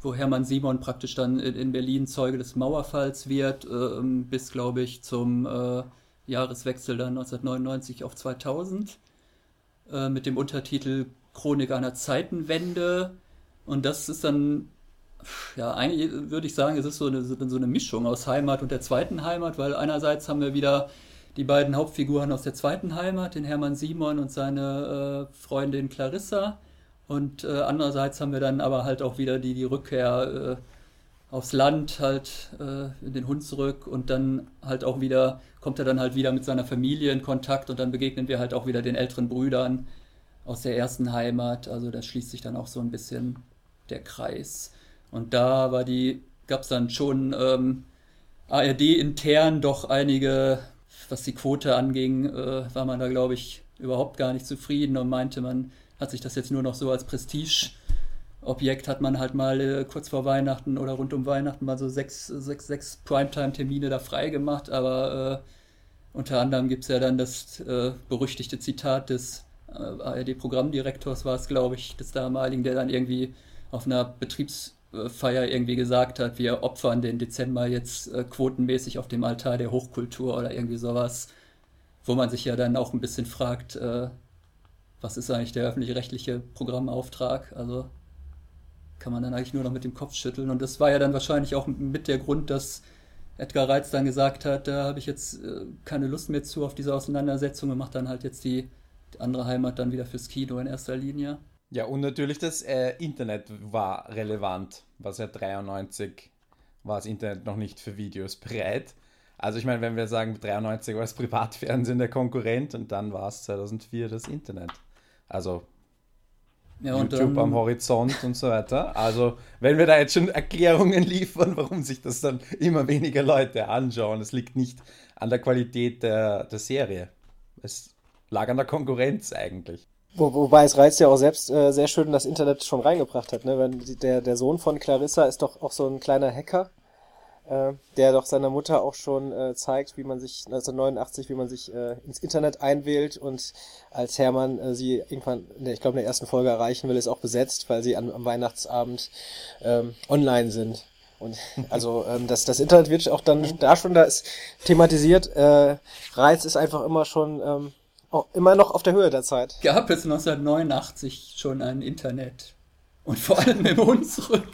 Speaker 2: wo Hermann Simon praktisch dann in, in Berlin Zeuge des Mauerfalls wird, äh, bis, glaube ich, zum äh, Jahreswechsel dann 1999 auf 2000 äh, mit dem Untertitel Chronik einer Zeitenwende. Und das ist dann, ja, eigentlich würde ich sagen, es ist so eine, so eine Mischung aus Heimat und der zweiten Heimat, weil einerseits haben wir wieder die beiden Hauptfiguren aus der zweiten Heimat, den Hermann Simon und seine äh, Freundin Clarissa. Und äh, andererseits haben wir dann aber halt auch wieder die, die Rückkehr äh, aufs Land halt äh, in den Hunsrück und dann halt auch wieder, kommt er dann halt wieder mit seiner Familie in Kontakt und dann begegnen wir halt auch wieder den älteren Brüdern aus der ersten Heimat. Also da schließt sich dann auch so ein bisschen der Kreis. Und da war die, gab es dann schon ähm, ARD intern doch einige, was die Quote anging, äh, war man da glaube ich überhaupt gar nicht zufrieden und meinte, man hat sich das jetzt nur noch so als Prestige Objekt hat man halt mal äh, kurz vor Weihnachten oder rund um Weihnachten mal so sechs, sechs, sechs Primetime-Termine da frei gemacht, aber äh, unter anderem gibt es ja dann das äh, berüchtigte Zitat des äh, ARD-Programmdirektors, war es glaube ich, des damaligen, der dann irgendwie auf einer Betriebsfeier irgendwie gesagt hat, wir opfern den Dezember jetzt äh, quotenmäßig auf dem Altar der Hochkultur oder irgendwie sowas, wo man sich ja dann auch ein bisschen fragt, äh, was ist eigentlich der öffentlich-rechtliche Programmauftrag? Also kann man dann eigentlich nur noch mit dem Kopf schütteln. Und das war ja dann wahrscheinlich auch mit der Grund, dass Edgar Reitz dann gesagt hat, da habe ich jetzt äh, keine Lust mehr zu auf diese Auseinandersetzung und macht dann halt jetzt die, die, andere Heimat dann wieder fürs Kino in erster Linie.
Speaker 6: Ja, und natürlich das äh, Internet war relevant, was ja 93 war das Internet noch nicht für Videos bereit. Also ich meine, wenn wir sagen, 93 war das Privatfernsehen der Konkurrent und dann war es 2004 das Internet. Also ja, YouTube am Horizont und so weiter. Also, wenn wir da jetzt schon Erklärungen liefern, warum sich das dann immer weniger Leute anschauen, es liegt nicht an der Qualität der, der Serie. Es lag an der Konkurrenz eigentlich.
Speaker 3: Wo, wobei es reizt ja auch selbst äh, sehr schön das Internet schon reingebracht hat, ne? Wenn der, der Sohn von Clarissa ist doch auch so ein kleiner Hacker äh, der doch seiner Mutter auch schon äh, zeigt, wie man sich 1989, wie man sich äh, ins Internet einwählt und als Hermann äh, sie irgendwann, ich glaube in der ersten Folge erreichen will, ist auch besetzt, weil sie an, am Weihnachtsabend ähm, online sind. Und also ähm, das, das Internet wird auch dann da schon, da ist thematisiert, äh, Reiz ist einfach immer schon ähm, oh, immer noch auf der Höhe der Zeit.
Speaker 2: Gab es 1989 schon ein Internet? Und vor allem im Hunsrück.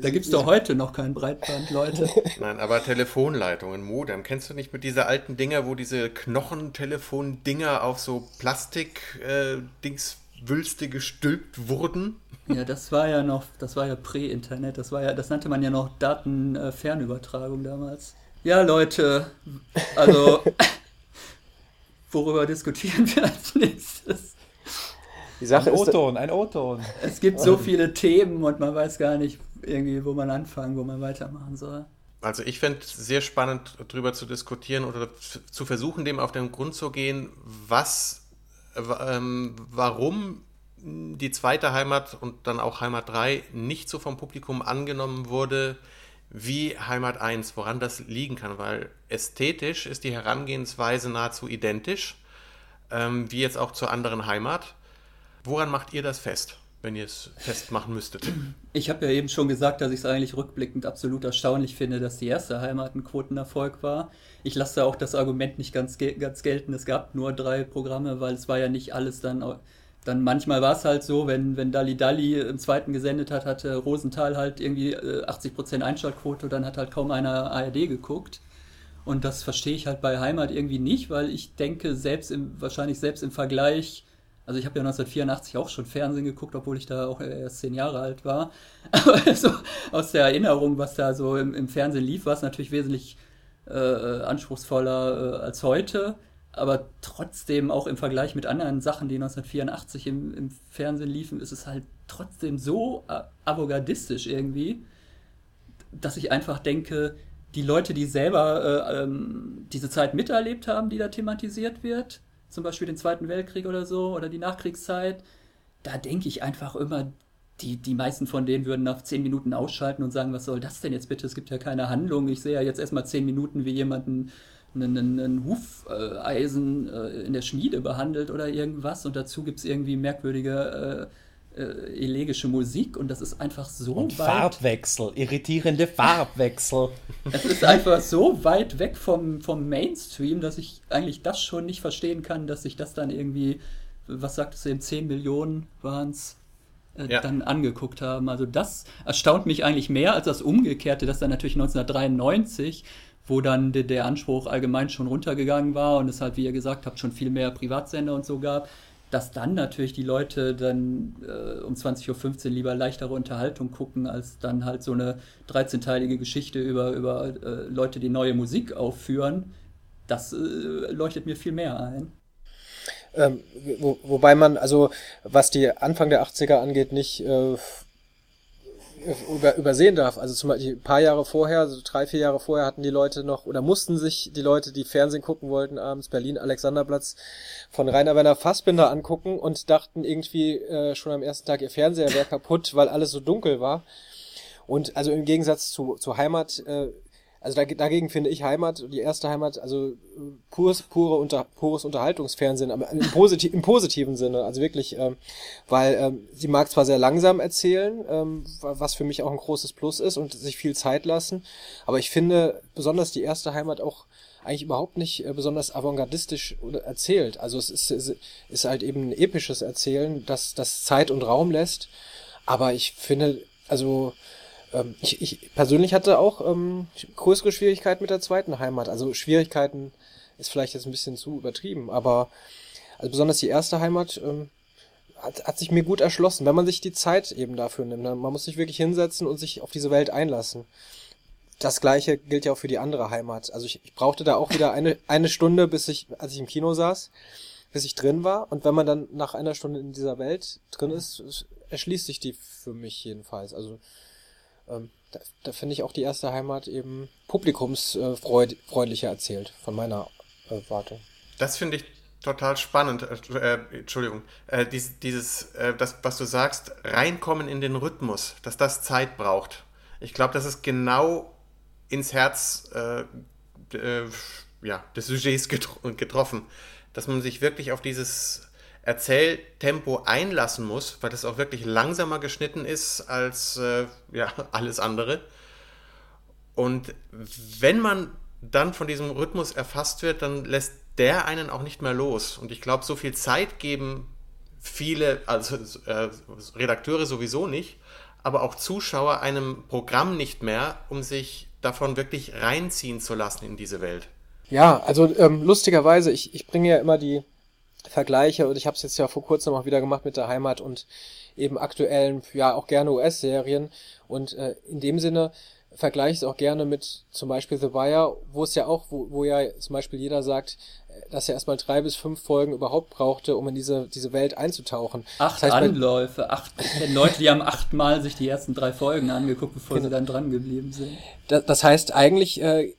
Speaker 2: Da gibt es doch heute noch kein Breitband, Leute.
Speaker 5: Nein, aber Telefonleitungen, Modem. Kennst du nicht mit dieser alten Dinger, wo diese Knochentelefon-Dinger auf so Plastik-Dings-Wülste äh, gestülpt wurden?
Speaker 2: Ja, das war ja noch, das war ja Prä-Internet, das war ja, das nannte man ja noch Datenfernübertragung damals. Ja, Leute, also worüber diskutieren wir als nächstes?
Speaker 6: Die Sache ein O-Ton, ein O-Ton.
Speaker 2: Es gibt so viele Themen und man weiß gar nicht, irgendwie, wo man anfangen, wo man weitermachen soll.
Speaker 5: Also ich fände es sehr spannend, darüber zu diskutieren oder zu versuchen, dem auf den Grund zu gehen, was, ähm, warum die zweite Heimat und dann auch Heimat 3 nicht so vom Publikum angenommen wurde wie Heimat 1, woran das liegen kann, weil ästhetisch ist die Herangehensweise nahezu identisch, ähm, wie jetzt auch zur anderen Heimat. Woran macht ihr das fest? wenn ihr es festmachen müsstet?
Speaker 2: Ich habe ja eben schon gesagt, dass ich es eigentlich rückblickend absolut erstaunlich finde, dass die erste Heimat ein Quotenerfolg war. Ich lasse auch das Argument nicht ganz, ganz gelten, es gab nur drei Programme, weil es war ja nicht alles dann. Dann manchmal war es halt so, wenn, wenn Dali Dali im zweiten gesendet hat, hatte Rosenthal halt irgendwie 80% äh, Einschaltquote, dann hat halt kaum einer ARD geguckt. Und das verstehe ich halt bei Heimat irgendwie nicht, weil ich denke, selbst im, wahrscheinlich selbst im Vergleich Also ich habe ja 1984 auch schon Fernsehen geguckt, obwohl ich da auch erst zehn Jahre alt war. Aber so aus der Erinnerung, was da so im, im Fernsehen lief, war es natürlich wesentlich äh, anspruchsvoller äh, als heute. Aber trotzdem, auch im Vergleich mit anderen Sachen, die 1984 im, im Fernsehen liefen, ist es halt trotzdem so avantgardistisch irgendwie, dass ich einfach denke, die Leute, die selber äh, ähm, diese Zeit miterlebt haben, die da thematisiert wird, zum Beispiel den Zweiten Weltkrieg oder so oder die Nachkriegszeit, da denke ich einfach immer, die, die meisten von denen würden nach zehn Minuten ausschalten und sagen, was soll das denn jetzt bitte? Es gibt ja keine Handlung. Ich sehe ja jetzt erstmal zehn Minuten, wie jemanden einen, einen, einen Hufeisen äh, in der Schmiede behandelt oder irgendwas und dazu gibt es irgendwie merkwürdige äh, äh, elegische Musik und das ist einfach so
Speaker 6: und
Speaker 2: weit.
Speaker 6: Farbwechsel, irritierende Farbwechsel.
Speaker 2: Es ist einfach so weit weg vom, vom Mainstream, dass ich eigentlich das schon nicht verstehen kann, dass sich das dann irgendwie, was sagtest du eben, 10 Millionen waren es, äh, ja. dann angeguckt haben. Also das erstaunt mich eigentlich mehr als das Umgekehrte, dass dann natürlich 1993 wo dann der, der, Anspruch allgemein schon runtergegangen war und es halt, wie ihr gesagt habt, schon viel mehr Privatsender und so gab, dass dann natürlich die Leute dann äh, um 20.15 Uhr lieber leichtere Unterhaltung gucken, als dann halt so eine 13-teilige Geschichte über, über äh, Leute, die neue Musik aufführen. Das äh, leuchtet mir viel mehr ein.
Speaker 3: Ähm, wo, wobei man, also was die Anfang der 80er angeht, nicht äh, über, übersehen darf. Also zum Beispiel ein paar Jahre vorher, also drei, vier Jahre vorher hatten die Leute noch oder mussten sich die Leute, die Fernsehen gucken wollten, abends Berlin Alexanderplatz von Rainer Werner Fassbinder angucken und dachten irgendwie äh, schon am ersten Tag ihr Fernseher wäre kaputt, weil alles so dunkel war. Und also im Gegensatz zu, zu Heimat äh, also dagegen finde ich Heimat, die erste Heimat, also äh, pures, pure unter, pures Unterhaltungsfernsehen, aber im, Posit im positiven Sinne, also wirklich, ähm, weil ähm, sie mag zwar sehr langsam erzählen, ähm, was für mich auch ein großes Plus ist und sich viel Zeit lassen, aber ich finde besonders die erste Heimat auch eigentlich überhaupt nicht äh, besonders avantgardistisch erzählt. Also es ist, ist, ist halt eben ein episches Erzählen, das, das Zeit und Raum lässt, aber ich finde, also ähm, ich, ich persönlich hatte auch ähm, größere Schwierigkeiten mit der zweiten Heimat. Also Schwierigkeiten ist vielleicht jetzt ein bisschen zu übertrieben, aber also besonders die erste Heimat ähm, hat, hat sich mir gut erschlossen, wenn man sich die Zeit eben dafür nimmt. Man muss sich wirklich hinsetzen und sich auf diese Welt einlassen. Das gleiche gilt ja auch für die andere Heimat. Also ich, ich brauchte da auch wieder eine, eine Stunde, bis ich, als ich im Kino saß, bis ich drin war. Und wenn man dann nach einer Stunde in dieser Welt drin ist, erschließt sich die für mich jedenfalls. Also ähm, da, da finde ich auch die erste Heimat eben publikumsfreundlicher erzählt, von meiner äh, Warte.
Speaker 5: Das finde ich total spannend. Äh, äh, Entschuldigung. Äh, dies, dieses, äh, das, was du sagst, reinkommen in den Rhythmus, dass das Zeit braucht. Ich glaube, das ist genau ins Herz äh, ja, des Sujets getroffen, dass man sich wirklich auf dieses Erzähltempo einlassen muss, weil das auch wirklich langsamer geschnitten ist als äh, ja, alles andere. Und wenn man dann von diesem Rhythmus erfasst wird, dann lässt der einen auch nicht mehr los. Und ich glaube, so viel Zeit geben viele, also äh, Redakteure sowieso nicht, aber auch Zuschauer einem Programm nicht mehr, um sich davon wirklich reinziehen zu lassen in diese Welt.
Speaker 3: Ja, also ähm, lustigerweise, ich, ich bringe ja immer die, Vergleiche und ich habe es jetzt ja vor kurzem auch wieder gemacht mit der Heimat und eben aktuellen, ja auch gerne US-Serien und äh, in dem Sinne vergleiche ich es auch gerne mit zum Beispiel The Wire, wo es ja auch, wo, wo ja zum Beispiel jeder sagt, äh, dass er erstmal drei bis fünf Folgen überhaupt brauchte, um in diese, diese Welt einzutauchen.
Speaker 2: Acht das heißt, Anläufe, acht Leute, die haben achtmal sich die ersten drei Folgen angeguckt, bevor genau. sie dann dran geblieben sind.
Speaker 3: Das, das heißt, eigentlich äh,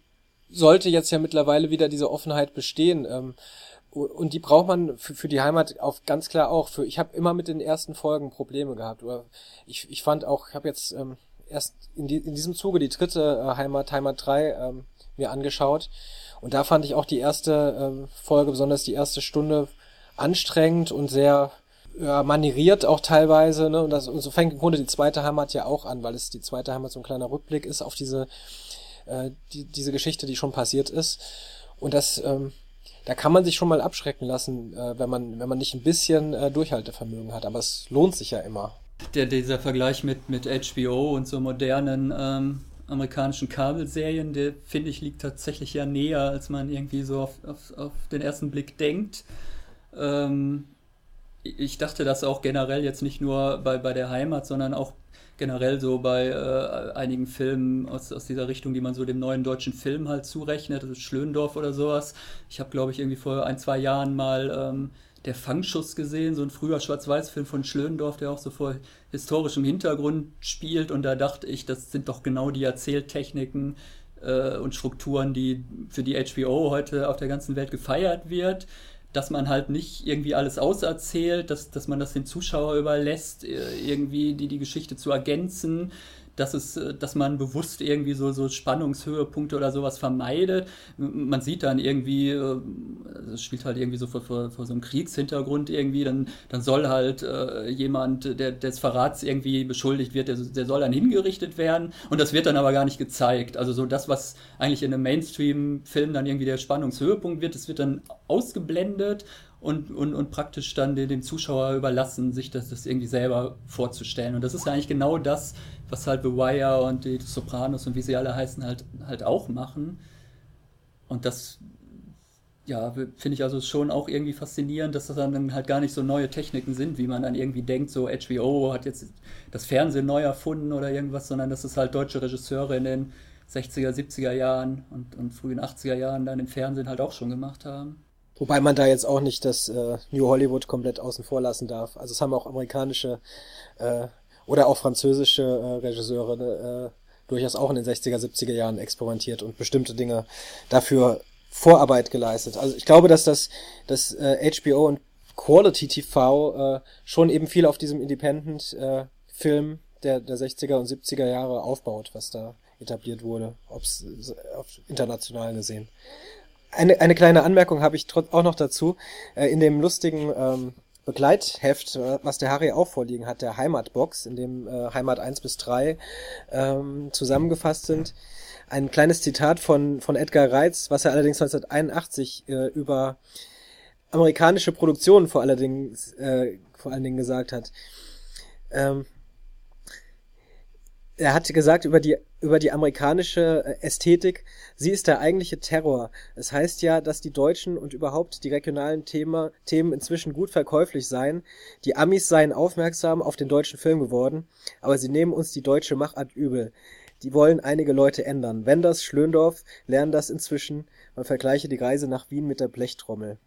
Speaker 3: sollte jetzt ja mittlerweile wieder diese Offenheit bestehen. Ähm, und die braucht man für, für die Heimat auf ganz klar auch. Für ich habe immer mit den ersten Folgen Probleme gehabt. Oder ich, ich fand auch, ich habe jetzt ähm, erst in, die, in diesem Zuge die dritte äh, Heimat, Heimat 3 ähm, mir angeschaut. Und da fand ich auch die erste ähm, Folge, besonders die erste Stunde, anstrengend und sehr ja, manieriert auch teilweise. Ne? Und, das, und so fängt im Grunde die zweite Heimat ja auch an, weil es die zweite Heimat so ein kleiner Rückblick ist auf diese, äh, die, diese Geschichte, die schon passiert ist. Und das ähm, da kann man sich schon mal abschrecken lassen, äh, wenn man, wenn man nicht ein bisschen äh, Durchhaltevermögen hat. Aber es lohnt sich ja immer.
Speaker 2: Der, dieser Vergleich mit, mit HBO und so modernen ähm, amerikanischen Kabelserien, der finde ich liegt tatsächlich ja näher, als man irgendwie so auf, auf, auf den ersten Blick denkt. Ähm, ich dachte das auch generell jetzt nicht nur bei, bei der Heimat, sondern auch generell so bei äh, einigen Filmen aus, aus dieser Richtung, die man so dem neuen deutschen Film halt zurechnet, ist Schlöndorf oder sowas. Ich habe, glaube ich, irgendwie vor ein, zwei Jahren mal ähm, der Fangschuss gesehen, so ein früher Schwarz-Weiß-Film von Schlöndorf, der auch so vor historischem Hintergrund spielt. Und da dachte ich, das sind doch genau die Erzähltechniken äh, und Strukturen, die für die HBO heute auf der ganzen Welt gefeiert wird dass man halt nicht irgendwie alles auserzählt, dass, dass man das dem Zuschauer überlässt, äh, irgendwie die, die Geschichte zu ergänzen, dass es, äh, dass man bewusst irgendwie so, so Spannungshöhepunkte oder sowas vermeidet. Man sieht dann irgendwie, äh, es spielt halt irgendwie so vor, vor, vor, so einem Kriegshintergrund irgendwie, dann, dann soll halt äh, jemand, der des Verrats irgendwie beschuldigt wird, der, der soll dann hingerichtet werden und das wird dann aber gar nicht gezeigt. Also so das, was eigentlich in einem Mainstream-Film dann irgendwie der Spannungshöhepunkt wird, das wird dann ausgeblendet und, und, und praktisch dann dem Zuschauer überlassen, sich das, das irgendwie selber vorzustellen. Und das ist ja eigentlich genau das, was halt The Wire und die Sopranos und wie sie alle heißen, halt, halt auch machen. Und das, ja, finde ich also schon auch irgendwie faszinierend, dass das dann halt gar nicht so neue Techniken sind, wie man dann irgendwie denkt, so HBO hat jetzt das Fernsehen neu erfunden oder irgendwas, sondern dass es halt deutsche Regisseure in den 60er, 70er Jahren und, und frühen 80er Jahren dann im Fernsehen halt auch schon gemacht haben.
Speaker 3: Wobei man da jetzt auch nicht das äh, New Hollywood komplett außen vor lassen darf. Also es haben auch amerikanische äh, oder auch französische äh, Regisseure äh, durchaus auch in den 60er, 70er Jahren experimentiert und bestimmte Dinge dafür Vorarbeit geleistet. Also ich glaube, dass das, das äh, HBO und Quality TV äh, schon eben viel auf diesem Independent-Film äh, der, der 60er und 70er Jahre aufbaut, was da etabliert wurde, ob's auf international gesehen. Eine, eine kleine Anmerkung habe ich auch noch dazu. Äh, in dem lustigen ähm, Begleitheft, was der Harry auch vorliegen hat, der Heimatbox, in dem äh, Heimat 1 bis 3 ähm, zusammengefasst sind. Ein kleines Zitat von, von Edgar Reitz, was er allerdings 1981 äh, über amerikanische Produktionen vor, allerdings, äh, vor allen Dingen gesagt hat. Ähm, er hat gesagt über die über die amerikanische äh, Ästhetik, sie ist der eigentliche Terror. Es heißt ja, dass die Deutschen und überhaupt die regionalen Thema, Themen inzwischen gut verkäuflich seien. Die Amis seien aufmerksam auf den deutschen Film geworden, aber sie nehmen uns die deutsche Machart übel. Die wollen einige Leute ändern. Wenders, Schlöndorf lernen das inzwischen. Man vergleiche die Reise nach Wien mit der Blechtrommel.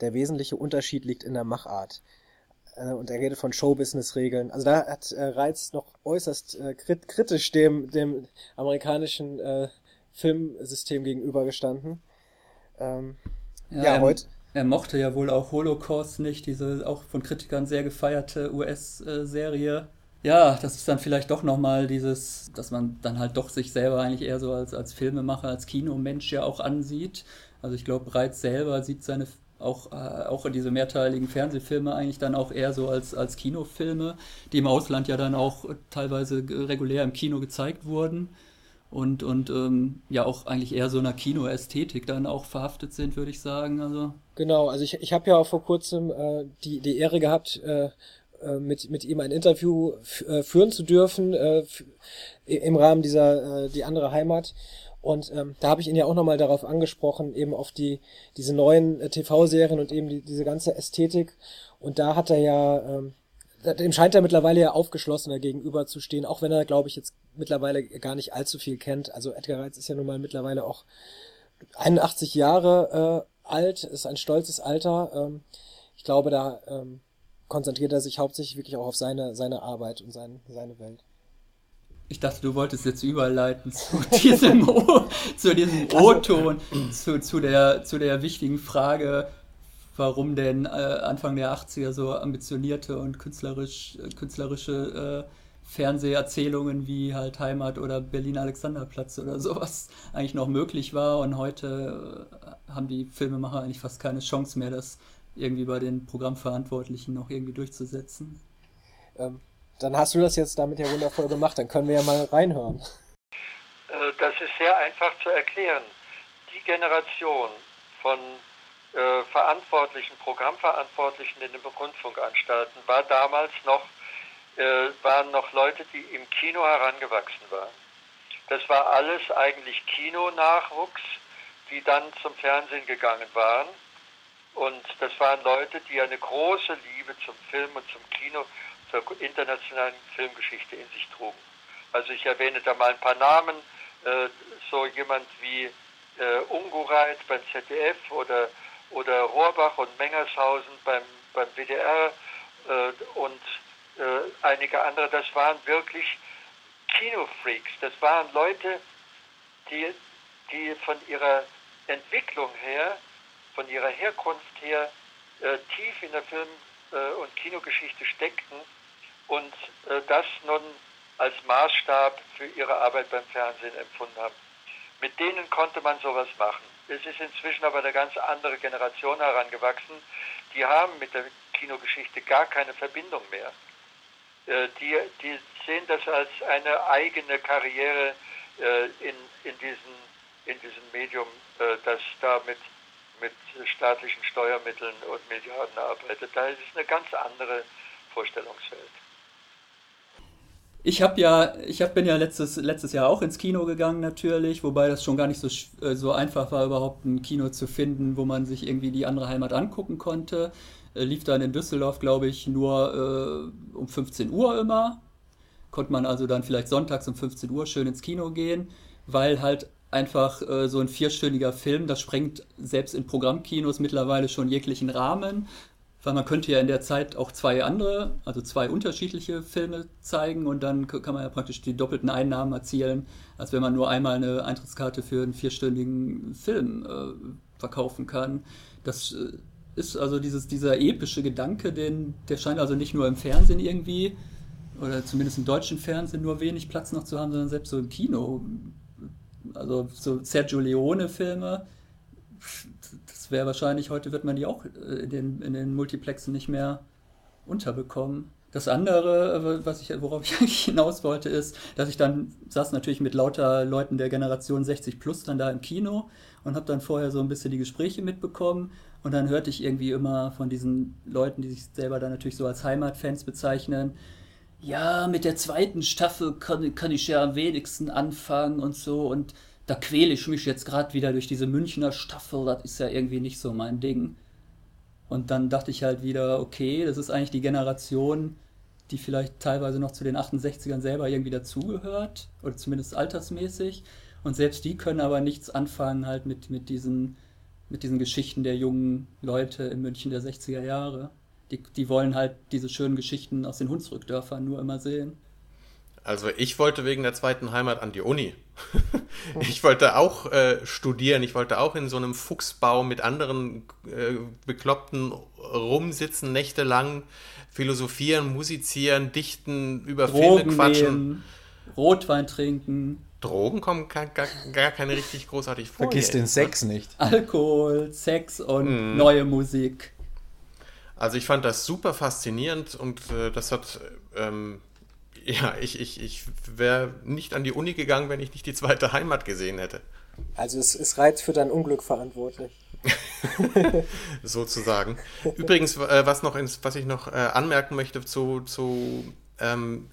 Speaker 3: Der wesentliche Unterschied liegt in der Machart. Äh, und er redet von Showbusiness-Regeln. Also da hat äh, Reiz noch äußerst äh, krit kritisch dem, dem amerikanischen äh, Filmsystem gegenübergestanden. Ähm,
Speaker 2: ja, ja heute. Er mochte ja wohl auch Holocaust nicht, diese auch von Kritikern sehr gefeierte US-Serie. Ja, das ist dann vielleicht doch nochmal dieses, dass man dann halt doch sich selber eigentlich eher so als, als Filmemacher, als Kinomensch ja auch ansieht. Also ich glaube, Reiz selber sieht seine auch, äh, auch diese mehrteiligen Fernsehfilme eigentlich dann auch eher so als, als Kinofilme, die im Ausland ja dann auch teilweise regulär im Kino gezeigt wurden und, und ähm, ja auch eigentlich eher so einer Kinoästhetik dann auch verhaftet sind, würde ich sagen. Also.
Speaker 3: Genau, also ich, ich habe ja auch vor kurzem äh, die, die Ehre gehabt, äh, äh mit, mit ihm ein Interview äh, führen zu dürfen äh, im Rahmen dieser äh, Die andere Heimat. Und ähm, da habe ich ihn ja auch nochmal darauf angesprochen, eben auf die diese neuen äh, TV-Serien und eben die, diese ganze Ästhetik. Und da hat er ja, ähm, dem scheint er mittlerweile ja aufgeschlossener gegenüber zu stehen, auch wenn er, glaube ich, jetzt mittlerweile gar nicht allzu viel kennt. Also Edgar Reitz ist ja nun mal mittlerweile auch 81 Jahre äh, alt, ist ein stolzes Alter. Ähm, ich glaube, da ähm, konzentriert er sich hauptsächlich wirklich auch auf seine, seine Arbeit und sein, seine Welt.
Speaker 2: Ich dachte, du wolltest jetzt überleiten zu diesem, O-Ton, zu, zu, der, zu der wichtigen Frage, warum denn äh, Anfang der 80er so ambitionierte und künstlerisch, künstlerische äh, Fernseherzählungen wie halt Heimat oder Berlin Alexanderplatz oder sowas eigentlich noch möglich war und heute äh, haben die Filmemacher eigentlich fast keine Chance mehr, das irgendwie bei den Programmverantwortlichen noch irgendwie durchzusetzen.
Speaker 3: Ähm, dann hast du das jetzt damit ja wundervoll gemacht. Dann können wir ja mal reinhören.
Speaker 4: Äh, das ist sehr einfach zu erklären. Die Generation von äh, Verantwortlichen, Programmverantwortlichen in den Rundfunkanstalten war damals noch, äh, waren noch Leute, die im Kino herangewachsen waren. Das war alles eigentlich Kinonachwuchs, die dann zum Fernsehen gegangen waren. Und das waren Leute, die eine große Liebe zum Film und zum Kino, zur internationalen Filmgeschichte in sich trugen. Also ich erwähne da mal ein paar Namen, äh, so jemand wie äh, Ungureit beim ZDF oder, oder Rohrbach und Mengershausen beim, beim WDR äh, und äh, einige andere, das waren wirklich Kinofreaks. Das waren Leute, die, die von ihrer Entwicklung her, von ihrer Herkunft her äh, tief in der Film- äh, und Kinogeschichte steckten und äh, das nun als Maßstab für ihre Arbeit beim Fernsehen empfunden haben. Mit denen konnte man sowas machen. Es ist inzwischen aber eine ganz andere Generation herangewachsen. Die haben mit der Kinogeschichte gar keine Verbindung mehr. Äh, die, die sehen das als eine eigene Karriere äh, in, in, diesen, in diesem Medium, äh, das da mit, mit staatlichen Steuermitteln und Milliarden arbeitet. Da ist es eine ganz andere Vorstellungswelt.
Speaker 2: Ich habe ja, ich hab, bin ja letztes, letztes Jahr auch ins Kino gegangen natürlich, wobei das schon gar nicht so, so einfach war, überhaupt ein Kino zu finden, wo man sich irgendwie die andere Heimat angucken konnte. Äh, lief dann in Düsseldorf, glaube ich, nur äh, um 15 Uhr immer. Konnte man also dann vielleicht sonntags um 15 Uhr schön ins Kino gehen, weil halt einfach äh, so ein vierstündiger Film, das sprengt selbst in Programmkinos mittlerweile schon jeglichen Rahmen. Weil man könnte ja in der Zeit auch zwei andere, also zwei unterschiedliche Filme zeigen und dann kann man ja praktisch die doppelten Einnahmen erzielen, als wenn man nur einmal eine Eintrittskarte für einen vierstündigen Film äh, verkaufen kann. Das äh, ist also dieses, dieser epische Gedanke, den, der scheint also nicht nur im Fernsehen irgendwie, oder zumindest im deutschen Fernsehen nur wenig Platz noch zu haben, sondern selbst so im Kino. Also so Sergio Leone-Filme, wäre wahrscheinlich, heute wird man die auch äh, in den, in den Multiplexen nicht mehr unterbekommen. Das andere, was ich, worauf ich eigentlich hinaus wollte, ist, dass ich dann saß natürlich mit lauter Leuten der Generation 60 plus dann da im Kino und habe dann vorher so ein bisschen die Gespräche mitbekommen und dann hörte ich irgendwie immer von diesen Leuten, die sich selber dann natürlich so als Heimatfans bezeichnen, ja, mit der zweiten Staffel kann, kann ich ja am wenigsten anfangen und so und da quäle ich mich jetzt gerade wieder durch diese Münchner Staffel, das ist ja irgendwie nicht so mein Ding. Und dann dachte ich halt wieder, okay, das ist eigentlich die Generation, die vielleicht teilweise noch zu den 68ern selber irgendwie dazugehört, oder zumindest altersmäßig. Und selbst die können aber nichts anfangen halt mit, mit diesen mit diesen Geschichten der jungen Leute in München der 60er Jahre. Die, die wollen halt diese schönen Geschichten aus den Hunsrückdörfern nur immer sehen.
Speaker 5: Also ich wollte wegen der zweiten Heimat an die Uni. ich wollte auch äh, studieren, ich wollte auch in so einem Fuchsbau mit anderen äh, Bekloppten rumsitzen, nächtelang, philosophieren, musizieren, dichten, über
Speaker 2: Drogen Filme quatschen. Nehmen, Rotwein trinken.
Speaker 5: Drogen kommen gar, gar, gar keine richtig großartig vor.
Speaker 6: Vergiss den Sex nicht.
Speaker 2: Alkohol, Sex und mm. neue Musik.
Speaker 5: Also ich fand das super faszinierend und äh, das hat, ähm, ja, ich, ich, ich wäre nicht an die Uni gegangen, wenn ich nicht die zweite Heimat gesehen hätte.
Speaker 3: Also es ist Reiz für dein Unglück verantwortlich.
Speaker 5: Sozusagen. Übrigens, äh, was, noch ins, was ich noch äh, anmerken möchte zu, zu ähm,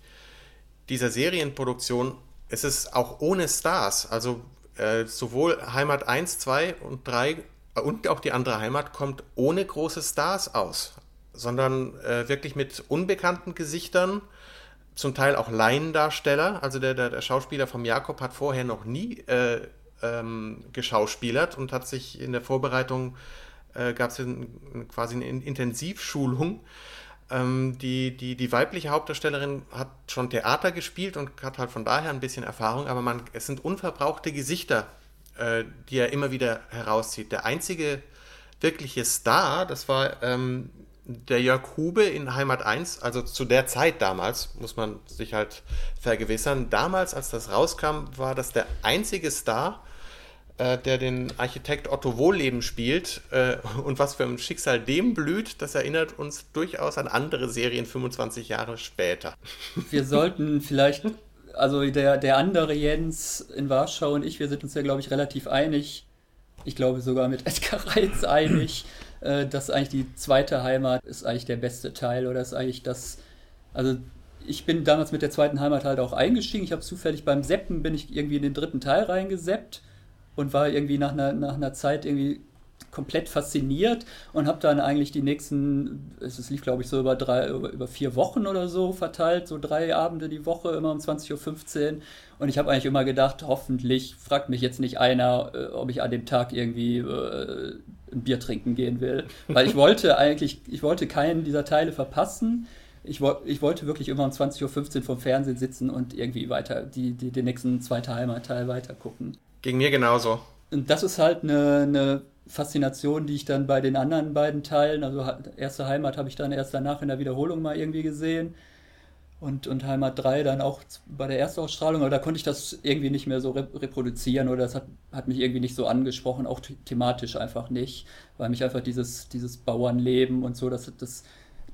Speaker 5: dieser Serienproduktion, es ist auch ohne Stars. Also äh, sowohl Heimat 1, 2 und 3 äh, und auch die andere Heimat kommt ohne große Stars aus, sondern wirklich mit unbekannten Gesichtern, zum Teil auch Laiendarsteller. Also der, der, der Schauspieler vom Jakob hat vorher noch nie äh, ähm, geschauspielert und hat sich in der Vorbereitung, äh, gab es quasi eine Intensivschulung ähm, die, die, die weibliche Hauptdarstellerin hat schon Theater gespielt und hat halt von daher ein bisschen Erfahrung, aber man, es sind unverbrauchte Gesichter, äh, die er immer wieder herauszieht. Der einzige wirkliche Star, das war ähm, der Jörg Hube in Heimat 1, also zu der Zeit damals, muss man sich halt vergewissern. Damals, als das rauskam, war das der einzige Star, äh, der den Architekt Otto Wohlleben spielt. Äh, und was für ein Schicksal dem blüht, das erinnert uns durchaus an andere Serien 25 Jahre später.
Speaker 2: Wir sollten vielleicht, also der, der andere Jens in Warschau und ich, wir sind uns ja, glaube ich, relativ einig. Ich glaube sogar mit Edgar Reitz einig, äh, dass eigentlich die zweite Heimat ist eigentlich der beste Teil oder ist eigentlich das, also ich bin damals mit der zweiten Heimat halt auch eingestiegen. Ich habe zufällig beim Seppen bin ich irgendwie in den dritten Teil reingeseppt und war irgendwie nach einer, nach einer Zeit irgendwie komplett fasziniert und habe dann eigentlich die nächsten, es lief glaube ich so über drei, über, über, vier Wochen oder so verteilt, so drei Abende die Woche, immer um 20.15 Uhr. Und ich habe eigentlich immer gedacht, hoffentlich fragt mich jetzt nicht einer, äh, ob ich an dem Tag irgendwie äh, ein Bier trinken gehen will. Weil ich wollte eigentlich, ich wollte keinen dieser Teile verpassen. Ich, wo, ich wollte wirklich immer um 20.15 Uhr vom Fernsehen sitzen und irgendwie weiter, die, die, den nächsten zweite Heimatteil weiter gucken.
Speaker 5: Gegen mir genauso.
Speaker 2: Und das ist halt eine, eine Faszination, die ich dann bei den anderen beiden Teilen, also erste Heimat habe ich dann erst danach in der Wiederholung mal irgendwie gesehen und, und Heimat 3 dann auch bei der Erstausstrahlung, aber da konnte ich das irgendwie nicht mehr so reproduzieren oder das hat, hat mich irgendwie nicht so angesprochen, auch thematisch einfach nicht, weil mich einfach dieses, dieses Bauernleben und so, das, das,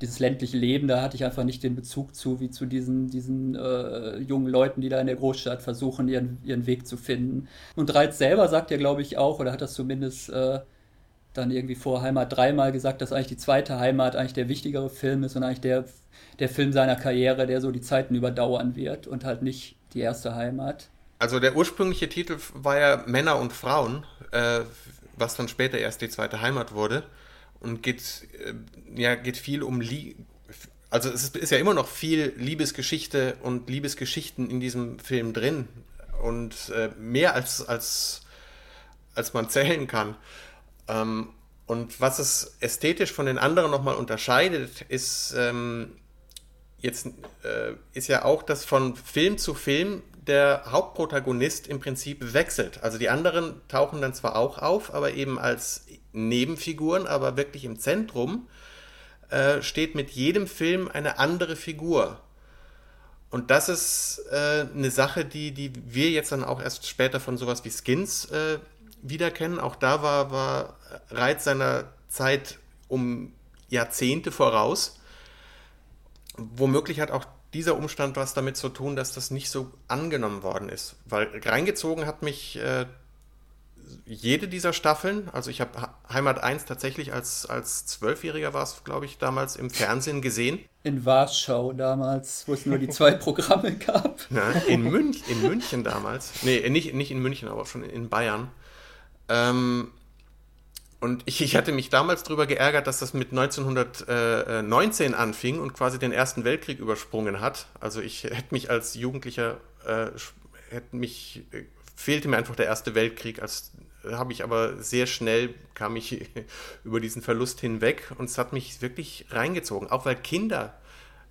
Speaker 2: dieses ländliche Leben, da hatte ich einfach nicht den Bezug zu, wie zu diesen, diesen äh, jungen Leuten, die da in der Großstadt versuchen, ihren, ihren Weg zu finden. Und Reiz selber sagt ja, glaube ich, auch, oder hat das zumindest äh, dann irgendwie vor Heimat dreimal gesagt, dass eigentlich die zweite Heimat eigentlich der wichtigere Film ist und eigentlich der der Film seiner Karriere, der so die Zeiten überdauern wird und halt nicht die erste Heimat.
Speaker 5: Also der ursprüngliche Titel war ja Männer und Frauen, äh, was dann später erst die zweite Heimat wurde und geht äh, ja geht viel um Lie also es ist, ja immer noch viel Liebesgeschichte und Liebesgeschichten in diesem Film drin und äh, mehr als als als man zählen kann. Ähm, und was es ästhetisch von den anderen nochmal unterscheidet, ist ähm, jetzt äh, ist ja auch, dass von Film zu Film der Hauptprotagonist im Prinzip wechselt. Also die anderen tauchen dann zwar auch auf, aber eben als Nebenfiguren, aber wirklich im Zentrum äh, steht mit jedem Film eine andere Figur. Und das ist äh, eine Sache, die, die wir jetzt dann auch erst später von sowas wie Skins äh, wiederkennen. Auch da war, war Reiz seiner Zeit um Jahrzehnte voraus womöglich hat auch dieser Umstand was damit zu tun, dass das nicht so angenommen worden ist. Weil reingezogen hat mich äh, jede dieser Staffeln, also ich habe Heimat 1 tatsächlich als, als Zwölfjähriger war es, glaube ich, damals im Fernsehen gesehen.
Speaker 2: In Warschau damals, wo es nur die zwei Programme gab.
Speaker 5: Na, in, Münch, in München damals. Nee, nicht, nicht in München, aber schon in Bayern. Ähm, und ich, ich hatte mich damals darüber geärgert, dass das mit 1919 anfing und quasi den Ersten Weltkrieg übersprungen hat. Also ich hätte mich als Jugendlicher, äh, hätte mich, äh, fehlte mir einfach der Erste Weltkrieg. Als habe ich aber sehr schnell kam ich über diesen Verlust hinweg und es hat mich wirklich reingezogen. Auch weil Kinder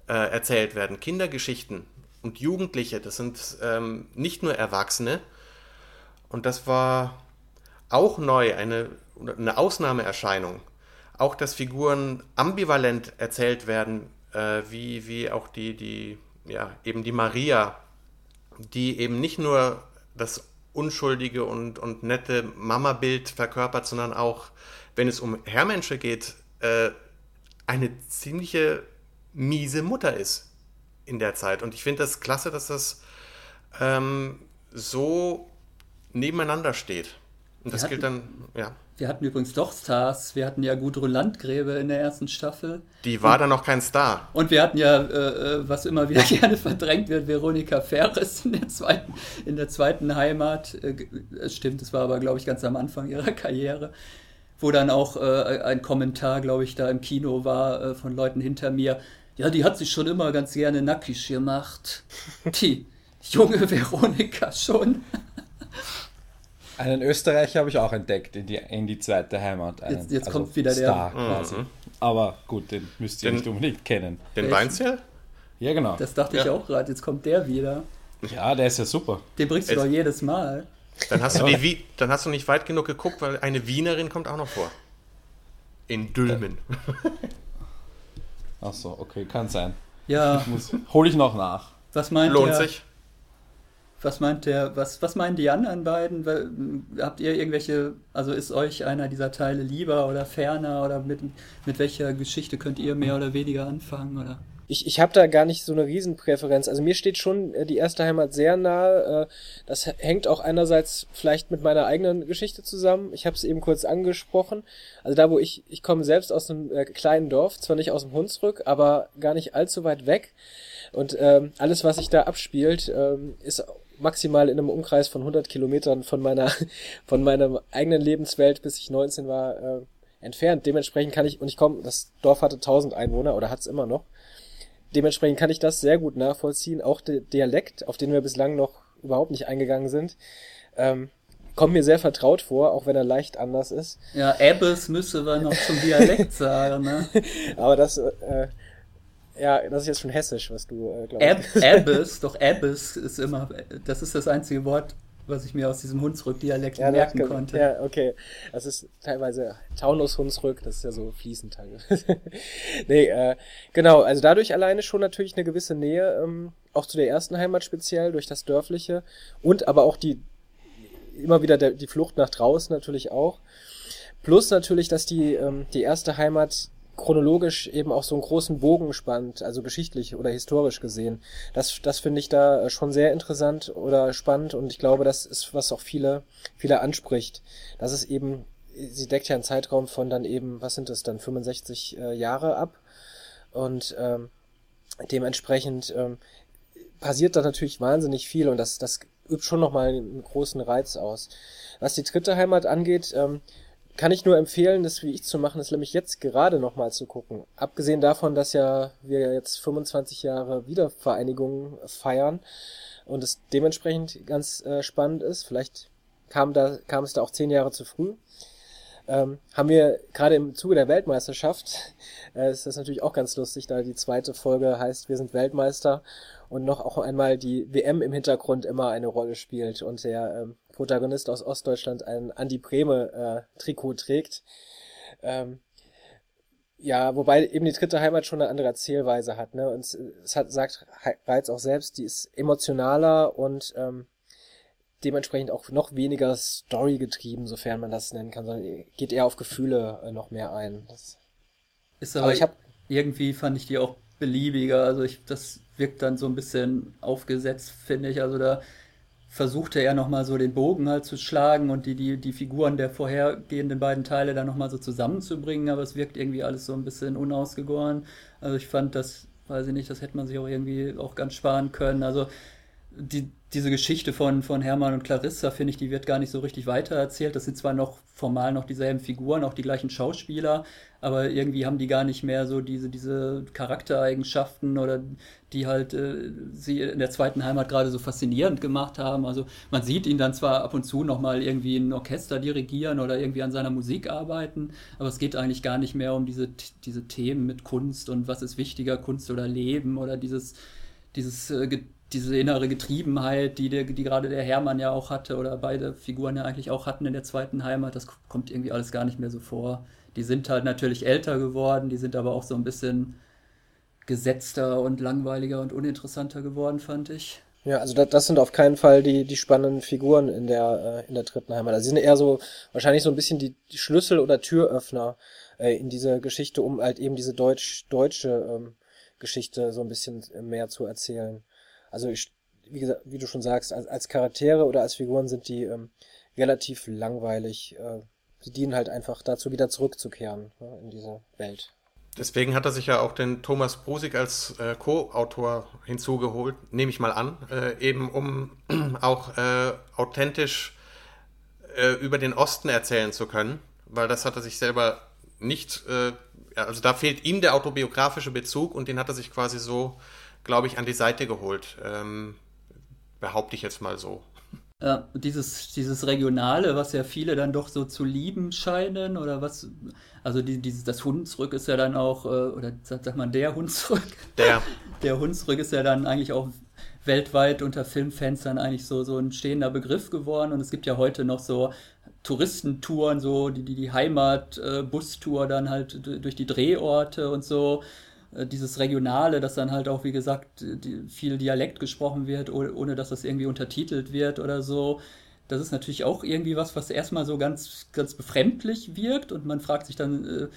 Speaker 5: äh, erzählt werden, Kindergeschichten und Jugendliche. Das sind ähm, nicht nur Erwachsene. Und das war auch neu, eine eine Ausnahmeerscheinung. Auch, dass Figuren ambivalent erzählt werden, äh, wie, wie auch die, die, ja, eben die Maria, die eben nicht nur das unschuldige und, und nette Mama-Bild verkörpert, sondern auch, wenn es um Herrmensche geht, äh, eine ziemliche miese Mutter ist in der Zeit. Und ich finde das klasse, dass das ähm, so nebeneinander steht. Und das gilt dann, ja.
Speaker 2: Wir hatten übrigens doch Stars. Wir hatten ja Gudrun Landgräbe in der ersten Staffel.
Speaker 5: Die war und, dann noch kein Star.
Speaker 2: Und wir hatten ja, äh, äh was immer wieder gerne verdrängt wird, Veronika Ferres in der zweiten, in der zweiten Heimat. Äh, es stimmt, das war aber, glaube ich, ganz am Anfang ihrer Karriere. Wo dann auch äh, ein Kommentar, glaube ich, da im Kino war äh, von Leuten hinter mir. Ja, die hat sich schon immer ganz gerne nackig gemacht. Die junge Veronika schon.
Speaker 6: Einen Österreicher habe ich auch entdeckt in die, in die zweite Heimat.
Speaker 2: Einen, jetzt, jetzt also kommt wieder
Speaker 6: Star
Speaker 2: der.
Speaker 6: quasi. Mhm. Aber gut, den müsst ihr den, nicht unbedingt kennen.
Speaker 5: Den Weinzel?
Speaker 6: Ja, genau.
Speaker 2: Das dachte ja. ich auch gerade. Jetzt kommt der wieder.
Speaker 6: Ja, der ist ja super.
Speaker 2: Den bringst du jetzt, doch jedes Mal.
Speaker 5: Dann hast, du die, dann hast du nicht weit genug geguckt, weil eine Wienerin kommt auch noch vor. In Dülmen.
Speaker 6: Ach so, okay, kann sein.
Speaker 2: Ja.
Speaker 6: Hol ich noch nach.
Speaker 2: Was meint
Speaker 5: Lohnt der, sich.
Speaker 2: Was meint der, was, was meinen die anderen beiden? Habt ihr irgendwelche, also ist euch einer dieser Teile lieber oder ferner oder mit, mit welcher Geschichte könnt ihr mehr oder weniger anfangen? Oder?
Speaker 3: Ich, ich habe da gar nicht so eine Riesenpräferenz. Also mir steht schon äh, die erste Heimat sehr nahe. Äh, das hängt auch einerseits vielleicht mit meiner eigenen Geschichte zusammen. Ich habe es eben kurz angesprochen. Also da, wo ich, ich komme selbst aus einem äh, kleinen Dorf, zwar nicht aus dem Hunsrück, aber gar nicht allzu weit weg. Und ähm, alles, was sich da abspielt, ähm, ist maximal in einem Umkreis von 100 Kilometern von meiner, von meiner eigenen Lebenswelt, bis ich 19 war, äh, entfernt. Dementsprechend kann ich, und ich komme, das Dorf hatte 1000 Einwohner oder hat es immer noch. Dementsprechend kann ich das sehr gut nachvollziehen. Auch der Dialekt, auf den wir bislang noch überhaupt nicht eingegangen sind, ähm, kommt mir sehr vertraut vor, auch wenn er leicht anders ist.
Speaker 2: Ja, Abbes müsse wir noch zum Dialekt sagen, ne?
Speaker 3: Aber das, äh, ja, das ist jetzt schon hessisch, was du, äh,
Speaker 2: glaubst. Ab Abbes, doch Abbes ist immer, das ist das einzige Wort, was ich mir aus diesem Hunsrück-Dialekt ja, merken kann, konnte.
Speaker 3: Ja, okay. Das ist teilweise Taunus-Hunsrück, das ist ja so fließend nee, äh, genau, also dadurch alleine schon natürlich eine gewisse Nähe, ähm, auch zu der ersten Heimat speziell, durch das Dörfliche und aber auch die, immer wieder der, die Flucht nach draußen natürlich auch. Plus natürlich, dass die, ähm, die erste Heimat chronologisch eben auch so einen großen Bogen spannt, also geschichtlich oder historisch gesehen. Das, das finde ich da schon sehr interessant oder spannend und ich glaube, das ist, was auch viele, viele anspricht. Das ist eben, sie deckt ja einen Zeitraum von dann eben, was sind das dann, 65 äh, Jahre ab und ähm, dementsprechend ähm, passiert da natürlich wahnsinnig viel und das, das übt schon nochmal einen großen Reiz aus. Was die dritte Heimat angeht, ähm, kann ich nur empfehlen, das wie ich zu machen, ist nämlich jetzt gerade nochmal zu gucken. Abgesehen davon, dass ja wir jetzt 25 Jahre Wiedervereinigung feiern und es dementsprechend ganz äh, spannend ist, vielleicht kam da kam es da auch zehn Jahre zu früh. Ähm, haben wir gerade im Zuge der Weltmeisterschaft, äh, ist das natürlich auch ganz lustig, da die zweite Folge heißt, wir sind Weltmeister und noch auch einmal die WM im Hintergrund immer eine Rolle spielt und der ähm, Protagonist aus Ostdeutschland ein Andi Breme äh, Trikot trägt. Ähm, ja, wobei eben die dritte Heimat schon eine andere Erzählweise hat, ne? Und es, es hat, sagt Reiz auch selbst, die ist emotionaler und ähm, dementsprechend auch noch weniger Story getrieben, sofern man das nennen kann, sondern geht eher auf Gefühle äh, noch mehr ein. Das,
Speaker 2: ist aber, aber ich hab, irgendwie fand ich die auch beliebiger, also ich, das wirkt dann so ein bisschen aufgesetzt, finde ich. Also da versuchte er nochmal so den Bogen halt zu schlagen und die, die, die Figuren der vorhergehenden beiden Teile dann nochmal so zusammenzubringen, aber es wirkt irgendwie alles so ein bisschen unausgegoren. Also ich fand das, weiß ich nicht, das hätte man sich auch irgendwie auch ganz sparen können. Also die, diese Geschichte von, von Hermann und Clarissa, finde ich, die wird gar nicht so richtig weitererzählt. Das sind zwar noch formal noch dieselben Figuren, auch die gleichen Schauspieler, aber irgendwie haben die gar nicht mehr so diese, diese Charaktereigenschaften oder die halt äh, sie in der zweiten Heimat gerade so faszinierend gemacht haben. Also man sieht ihn dann zwar ab und zu nochmal irgendwie ein Orchester dirigieren oder irgendwie an seiner Musik arbeiten, aber es geht eigentlich gar nicht mehr um diese, diese Themen mit Kunst und was ist wichtiger, Kunst oder Leben oder dieses, dieses äh, diese innere Getriebenheit, die, der, die gerade der Hermann ja auch hatte oder beide Figuren ja eigentlich auch hatten in der zweiten Heimat, das kommt irgendwie alles gar nicht mehr so vor. Die sind halt natürlich älter geworden, die sind aber auch so ein bisschen gesetzter und langweiliger und uninteressanter geworden, fand ich.
Speaker 3: Ja, also das, das sind auf keinen Fall die, die spannenden Figuren in der, äh, in der dritten Heimat. Also sie sind eher so, wahrscheinlich so ein bisschen die, die Schlüssel oder Türöffner äh, in diese Geschichte, um halt eben diese deutsch, deutsche ähm, Geschichte so ein bisschen mehr zu erzählen. Also ich, wie gesagt, wie du schon sagst, als, als Charaktere oder als Figuren sind die ähm, relativ langweilig. Äh, sie dienen halt einfach dazu, wieder zurückzukehren ne, in diese Welt.
Speaker 5: Deswegen hat er sich ja auch den Thomas Brusig als äh, Co-Autor hinzugeholt, nehme ich mal an, äh, eben um auch äh, authentisch äh, über den Osten erzählen zu können, weil das hat er sich selber nicht, äh, also da fehlt ihm der autobiografische Bezug und den hat er sich quasi so glaube ich, an die Seite geholt. Ähm, behaupte ich jetzt mal so.
Speaker 2: Ja, dieses, dieses Regionale, was ja viele dann doch so zu lieben scheinen, oder was, also die, dieses, das Hunsrück ist ja dann auch, äh, oder sagt man der Hunsrück?
Speaker 5: Der.
Speaker 2: Der Hunsrück ist ja dann eigentlich auch weltweit unter Filmfans dann eigentlich so, so ein stehender Begriff geworden und es gibt ja heute noch so Touristentouren, so die, die, die Heimat-Bustour äh, dann halt durch die Drehorte und so. Äh, dieses Regionale, dass dann halt auch, wie gesagt, die, viel Dialekt gesprochen wird, ohne dass das irgendwie untertitelt wird oder so. Das ist natürlich auch irgendwie was, was erstmal so ganz, ganz befremdlich wirkt und man fragt sich dann äh,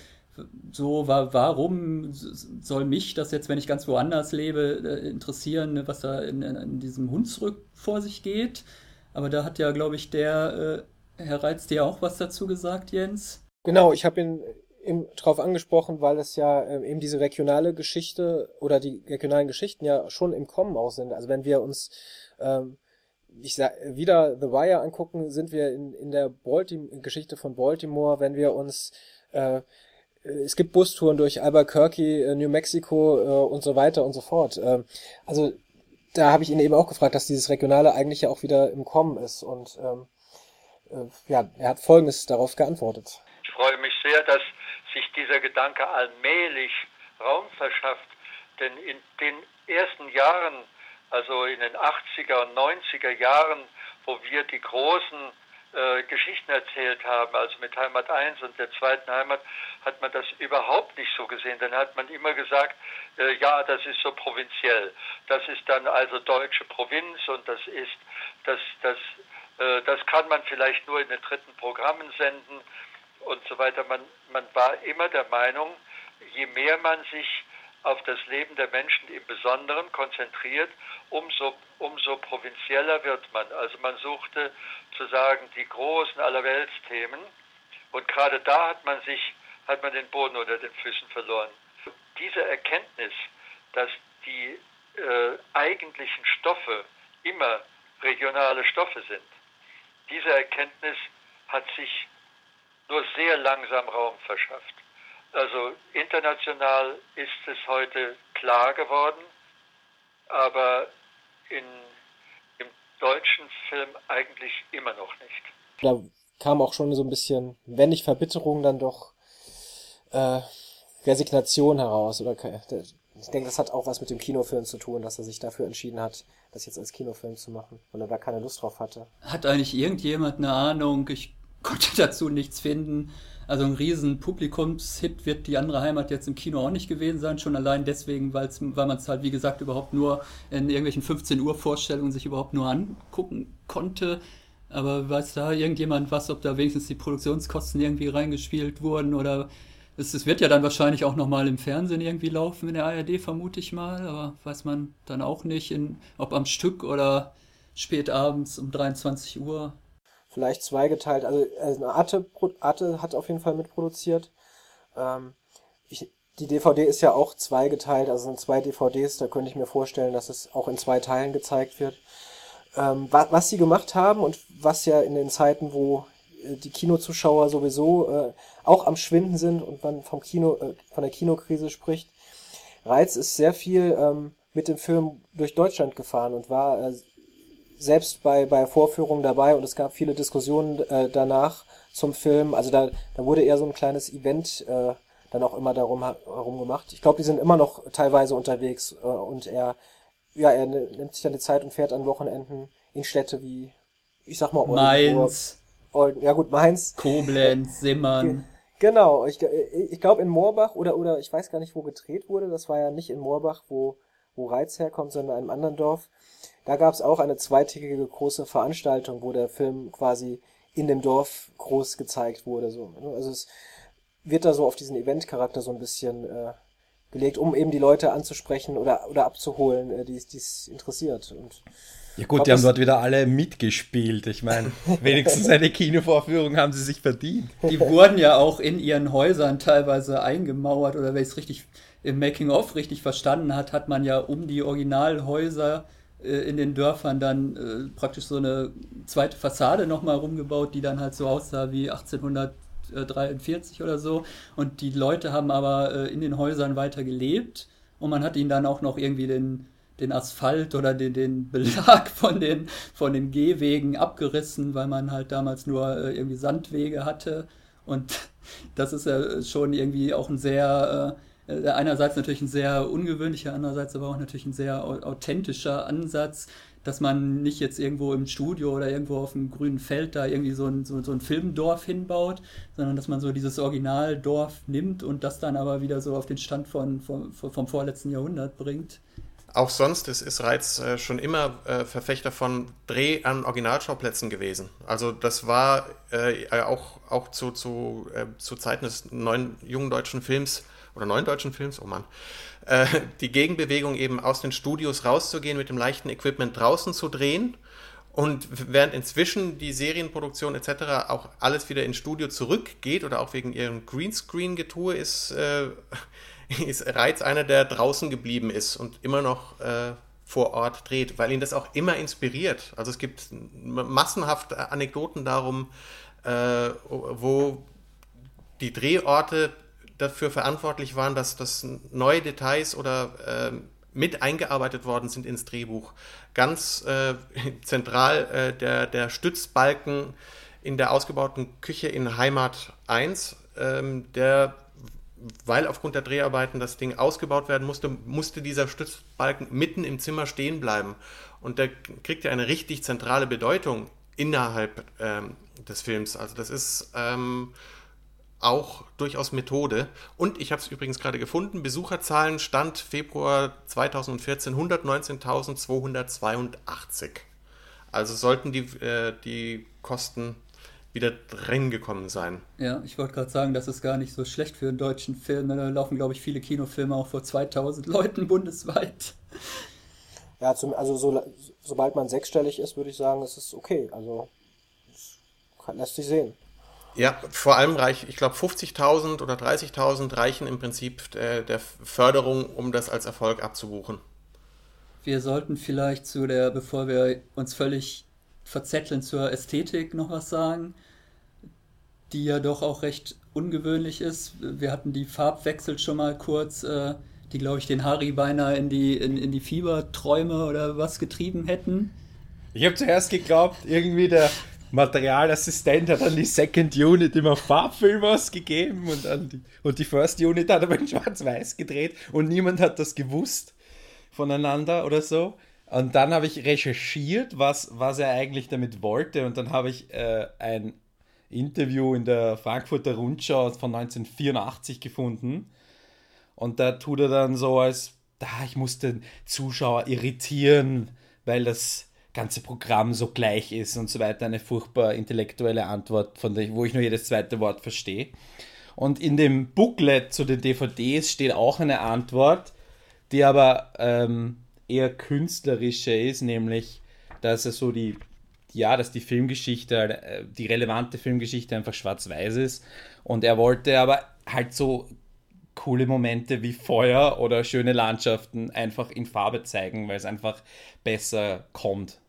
Speaker 2: so, warum soll mich das jetzt, wenn ich ganz woanders lebe, äh, interessieren, was da in, in diesem Hunsrück vor sich geht. Aber da hat ja, glaube ich, der Herr Reitz dir auch was dazu gesagt, Jens.
Speaker 3: Genau, ich habe ihn eben drauf angesprochen, weil es ja äh, eben diese regionale Geschichte oder die regionalen Geschichten ja schon im Kommen auch sind. Also wenn wir uns ähm, ich sag, wieder The Wire angucken, sind wir in, in der Baltim Geschichte von Baltimore, wenn wir uns äh, es gibt Bustouren durch Albuquerque, äh, New Mexico äh, und so weiter und so fort. Ähm, also da habe ich ihn eben auch gefragt, dass dieses Regionale eigentlich ja auch wieder im Kommen ist. Und ähm, äh, ja, er hat Folgendes darauf geantwortet.
Speaker 4: Ich freue mich sehr, dass sich dieser Gedanke allmählich Raum verschafft. Denn in den ersten Jahren, also in den 80er und 90er Jahren, wo wir die großen äh, Geschichten erzählt haben, also mit Heimat 1 und der zweiten Heimat, hat man das überhaupt nicht so gesehen. Dann hat man immer gesagt, äh, ja, das ist so provinziell. Das ist dann also deutsche Provinz und das ist, das, das, äh, das kann man vielleicht nur in den dritten Programmen senden und so weiter. Man, man war immer der Meinung, je mehr man sich auf das Leben der Menschen im Besonderen konzentriert, umso, umso provinzieller wird man. Also man suchte zu sagen, die großen Allerweltsthemen. Und gerade da hat man sich, hat man den Boden unter den Füßen verloren. Diese Erkenntnis, dass die äh, eigentlichen Stoffe immer regionale Stoffe sind, diese Erkenntnis hat sich nur sehr langsam Raum verschafft. Also international ist es heute klar geworden, aber in, im deutschen Film eigentlich immer noch nicht.
Speaker 3: Da kam auch schon so ein bisschen, wenn nicht Verbitterung, dann doch äh, Resignation heraus. Oder ich denke, das hat auch was mit dem Kinofilm zu tun, dass er sich dafür entschieden hat, das jetzt als Kinofilm zu machen, weil er da keine Lust drauf hatte.
Speaker 2: Hat eigentlich irgendjemand eine Ahnung? Ich konnte dazu nichts finden also ein riesen Publikumshit wird die andere Heimat jetzt im Kino auch nicht gewesen sein, schon allein deswegen, weil's, weil man es halt, wie gesagt, überhaupt nur in irgendwelchen 15 Uhr Vorstellungen sich überhaupt nur angucken konnte. Aber weiß da irgendjemand was, ob da wenigstens die Produktionskosten irgendwie reingespielt wurden oder es, es wird ja dann wahrscheinlich auch nochmal im Fernsehen irgendwie laufen in der ARD, vermute ich mal, aber weiß man dann auch nicht, in, ob am Stück oder spät abends um 23 Uhr
Speaker 3: vielleicht zweigeteilt. Also, also Arte, Arte hat auf jeden Fall mitproduziert. Ähm, ich, die DVD ist ja auch zweigeteilt, also sind zwei DVDs, da könnte ich mir vorstellen, dass es auch in zwei Teilen gezeigt wird. Ähm, was, was sie gemacht haben und was ja in den Zeiten, wo äh, die Kinozuschauer sowieso äh, auch am Schwinden sind und man vom Kino, äh, von der Kinokrise spricht. Reiz ist sehr viel ähm, mit dem Film durch Deutschland gefahren und war äh, selbst bei, bei Vorführungen dabei und es gab viele Diskussionen äh, danach zum Film. Also da, da wurde eher so ein kleines Event äh, dann auch immer darum herum gemacht. Ich glaube, die sind immer noch teilweise unterwegs äh, und er, ja, er nimmt sich dann die Zeit und fährt an Wochenenden in Städte wie, ich sag mal,
Speaker 2: Mainz.
Speaker 3: Oldenburg. ja gut, Mainz.
Speaker 2: Koblenz, Simmern.
Speaker 3: Genau, ich, ich glaube in Moorbach oder, oder ich weiß gar nicht, wo gedreht wurde. Das war ja nicht in Moorbach, wo, wo Reiz herkommt, sondern in einem anderen Dorf. Da gab es auch eine zweitägige große Veranstaltung, wo der Film quasi in dem Dorf groß gezeigt wurde. So. Ne? Also es wird da so auf diesen Eventcharakter so ein bisschen äh, gelegt, um eben die Leute anzusprechen oder, oder abzuholen, äh, die es interessiert. Und
Speaker 6: ja gut, die haben dort wieder alle mitgespielt. Ich meine, wenigstens eine Kinovorführung haben sie sich verdient.
Speaker 2: Die wurden ja auch in ihren Häusern teilweise eingemauert oder wenn ich es richtig im Making-of richtig verstanden hat, hat man ja um die Originalhäuser in den Dörfern dann äh, praktisch so eine zweite Fassade nochmal rumgebaut, die dann halt so aussah wie 1843 oder so. Und die Leute haben aber äh, in den Häusern weiter gelebt und man hat ihnen dann auch noch irgendwie den, den Asphalt oder den, den Belag von den, von den Gehwegen abgerissen, weil man halt damals nur äh, irgendwie Sandwege hatte. Und das ist ja schon irgendwie auch ein sehr äh, äh, einerseits natürlich ein sehr ungewöhnlicher, andererseits aber auch natürlich ein sehr authentischer Ansatz, dass man nicht jetzt irgendwo im Studio oder irgendwo auf dem grünen Feld da irgendwie so ein, so, so ein Filmdorf hinbaut, sondern dass man so dieses Originaldorf nimmt und das dann aber wieder so auf den Stand von, von vom vorletzten Jahrhundert bringt.
Speaker 5: Auch sonst ist, Reiz äh, schon immer äh, Verfechter von Dreh an Originalschauplätzen gewesen. Also das war äh, auch, auch zu, zu, äh, zu Zeiten des neuen jungen deutschen Films oder neuen deutschen Films, oh Mann, äh, die Gegenbewegung eben aus den Studios rauszugehen, mit dem leichten Equipment draußen zu drehen. Und während inzwischen die Serienproduktion etc. auch alles wieder ins Studio zurückgeht oder auch wegen ihrem Greenscreen-Getue ist, äh, ist Reiz einer, der draußen geblieben ist und immer noch äh, vor Ort dreht, weil ihn das auch immer inspiriert. Also es gibt massenhaft Anekdoten darum, äh, wo die Drehorte dafür verantwortlich waren, dass, dass neue Details oder äh, mit eingearbeitet worden sind ins Drehbuch. Ganz äh, zentral äh, der, der Stützbalken in der ausgebauten Küche in Heimat 1, ähm, der weil aufgrund der Dreharbeiten das Ding ausgebaut werden musste, musste dieser Stützbalken mitten im Zimmer stehen bleiben. Und der kriegt ja eine richtig zentrale Bedeutung innerhalb ähm, des Films. Also das ist ähm, auch durchaus Methode. Und ich habe es übrigens gerade gefunden, Besucherzahlen Stand Februar 2014 119.282. Also sollten die, äh, die Kosten wieder drin gekommen sein.
Speaker 2: Ja, ich wollte gerade sagen, das ist gar nicht so schlecht für einen deutschen Film. Da laufen, glaube ich, viele Kinofilme auch vor 2000 Leuten bundesweit.
Speaker 3: Ja, zum, also so, sobald man sechsstellig ist, würde ich sagen, ist es okay. Also lässt sich sehen.
Speaker 5: Ja, vor allem reich, ich glaube 50.000 oder 30.000 reichen im Prinzip der, der Förderung, um das als Erfolg abzubuchen.
Speaker 2: Wir sollten vielleicht zu der, bevor wir uns völlig verzetteln, zur Ästhetik noch was sagen die ja doch auch recht ungewöhnlich ist. Wir hatten die Farbwechsel schon mal kurz, äh, die, glaube ich, den Harry beinahe in die, in, in die Fieberträume oder was getrieben hätten.
Speaker 6: Ich habe zuerst geglaubt, irgendwie der Materialassistent hat an die Second Unit immer Farbfilm ausgegeben und, an die, und die First Unit hat aber in Schwarz-Weiß gedreht und niemand hat das gewusst voneinander oder so. Und dann habe ich recherchiert, was, was er eigentlich damit wollte und dann habe ich äh, ein Interview in der Frankfurter Rundschau von 1984 gefunden. Und da tut er dann so, als da ich muss den Zuschauer irritieren, weil das ganze Programm so gleich ist und so weiter. Eine furchtbar intellektuelle Antwort, von der, wo ich nur jedes zweite Wort verstehe. Und in dem Booklet zu den DVDs steht auch eine Antwort, die aber ähm, eher künstlerische ist, nämlich, dass er so die ja, dass die Filmgeschichte, äh, die relevante Filmgeschichte einfach schwarz-weiß ist. Und er wollte aber halt so coole Momente wie Feuer oder schöne Landschaften einfach in Farbe zeigen, weil es einfach besser kommt.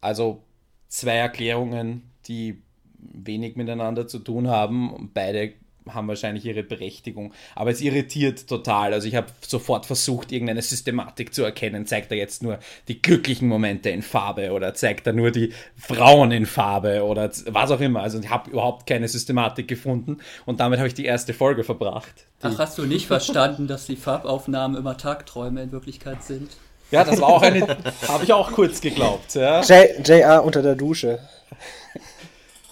Speaker 6: Also zwei Erklärungen, die wenig miteinander zu tun haben. Beide haben wahrscheinlich ihre Berechtigung. Aber es irritiert total. Also ich habe sofort versucht, irgendeine Systematik zu erkennen. Zeigt er jetzt nur die glücklichen Momente in Farbe oder zeigt er nur die Frauen in Farbe oder was auch immer. Also ich habe überhaupt keine Systematik gefunden und damit habe ich die erste Folge verbracht.
Speaker 2: Ach, hast du nicht verstanden, dass die Farbaufnahmen immer Tagträume in Wirklichkeit sind?
Speaker 6: Ja, das war auch eine, habe ich auch kurz geglaubt. Ja.
Speaker 3: JR unter der Dusche.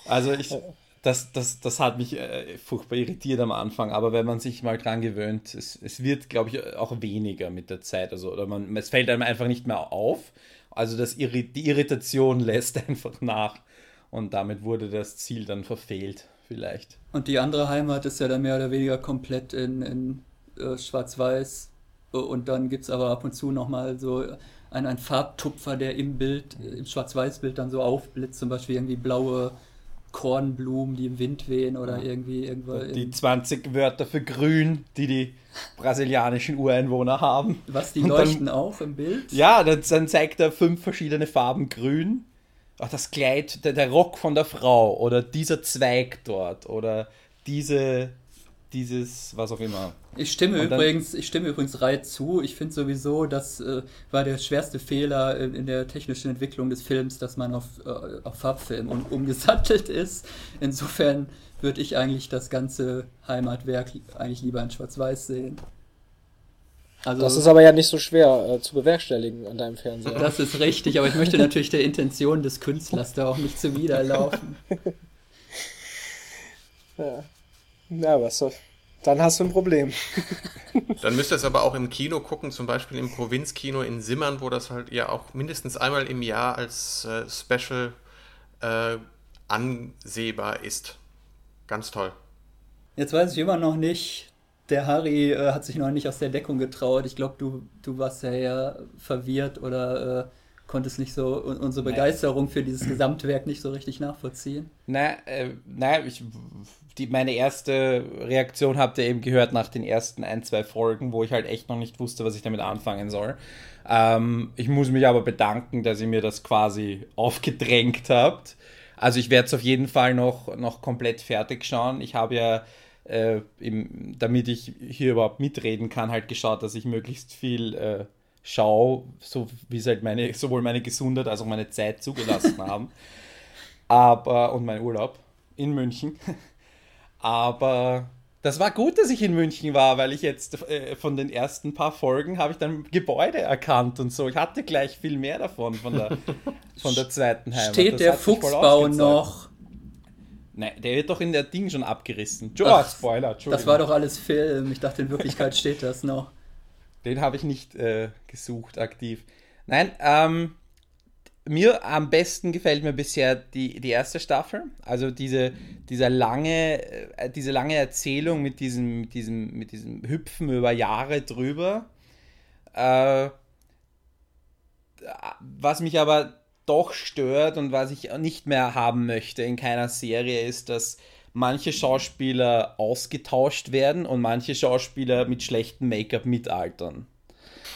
Speaker 6: Also ich, das, das, das hat mich äh, furchtbar irritiert am Anfang, aber wenn man sich mal dran gewöhnt, es, es wird, glaube ich, auch weniger mit der Zeit. Also, oder man, es fällt einem einfach nicht mehr auf. Also das die Irritation lässt einfach nach. Und damit wurde das Ziel dann verfehlt, vielleicht.
Speaker 2: Und die andere Heimat ist ja dann mehr oder weniger komplett in, in äh, Schwarz-Weiß. Und dann gibt es aber ab und zu nochmal so einen, einen Farbtupfer, der im Bild, im Schwarz-Weiß-Bild dann so aufblitzt, zum Beispiel irgendwie blaue Kornblumen, die im Wind wehen oder irgendwie irgendwo.
Speaker 6: Die 20 Wörter für grün, die die brasilianischen Ureinwohner haben.
Speaker 2: Was, die leuchten dann, auch im Bild?
Speaker 6: Ja, dann, dann, zeigt er fünf verschiedene Farben grün. Ach, das Kleid, der, der Rock von der Frau oder dieser Zweig dort oder diese dieses, was auch immer.
Speaker 2: Ich stimme, übrigens, ich stimme übrigens Rai zu. Ich finde sowieso, das äh, war der schwerste Fehler in, in, der technischen Entwicklung des Films, dass man auf, äh, auf Farbfilm um, umgesattelt ist. Insofern würde ich eigentlich das ganze Heimatwerk eigentlich lieber in Schwarz-Weiß sehen.
Speaker 3: Also, das ist aber ja nicht so schwer äh, zu bewerkstelligen an deinem Fernseher.
Speaker 2: Das ist richtig, aber ich möchte natürlich der Intention des Künstlers da auch nicht zuwiderlaufen.
Speaker 3: ja. Na, was soll. Dann hast du ein Problem.
Speaker 5: Dann müsst ihr es aber auch im Kino gucken, zum Beispiel im Provinzkino in Simmern, wo das halt ja auch mindestens einmal im Jahr als äh, Special äh, ansehbar ist. Ganz toll.
Speaker 2: Jetzt weiß ich immer noch nicht, der Harry äh, hat sich noch nicht aus der Deckung getraut. Ich glaube, du, du warst ja eher verwirrt oder äh, konntest nicht so unsere Begeisterung für dieses Gesamtwerk nicht so richtig nachvollziehen.
Speaker 6: Nein, äh, nein ich, die, meine erste Reaktion habt ihr eben gehört nach den ersten ein, zwei Folgen, wo ich halt echt noch nicht wusste, was ich damit anfangen soll. Ähm, ich muss mich aber bedanken, dass ihr mir das quasi aufgedrängt habt. Also ich werde es auf jeden Fall noch, noch komplett fertig schauen. Ich habe ja, äh, im, damit ich hier überhaupt mitreden kann, halt geschaut, dass ich möglichst viel äh, schaue, so wie es halt meine, sowohl meine Gesundheit als auch meine Zeit zugelassen haben. Aber, und mein Urlaub in München. Aber das war gut, dass ich in München war, weil ich jetzt äh, von den ersten paar Folgen habe ich dann Gebäude erkannt und so. Ich hatte gleich viel mehr davon von der, von der zweiten Heimat.
Speaker 2: Steht das der Fuchsbau noch?
Speaker 6: Nein, der wird doch in der Ding schon abgerissen. Joa, Spoiler,
Speaker 2: Das war doch alles Film. Ich dachte, in Wirklichkeit steht das noch.
Speaker 6: Den habe ich nicht äh, gesucht aktiv. Nein, ähm, mir am besten gefällt mir bisher die, die erste Staffel. Also diese, diese, lange, äh, diese lange Erzählung mit diesem, mit, diesem, mit diesem Hüpfen über Jahre drüber. Äh, was mich aber doch stört und was ich nicht mehr haben möchte in keiner Serie ist, dass manche Schauspieler ausgetauscht werden und manche Schauspieler mit schlechtem Make-up mitaltern.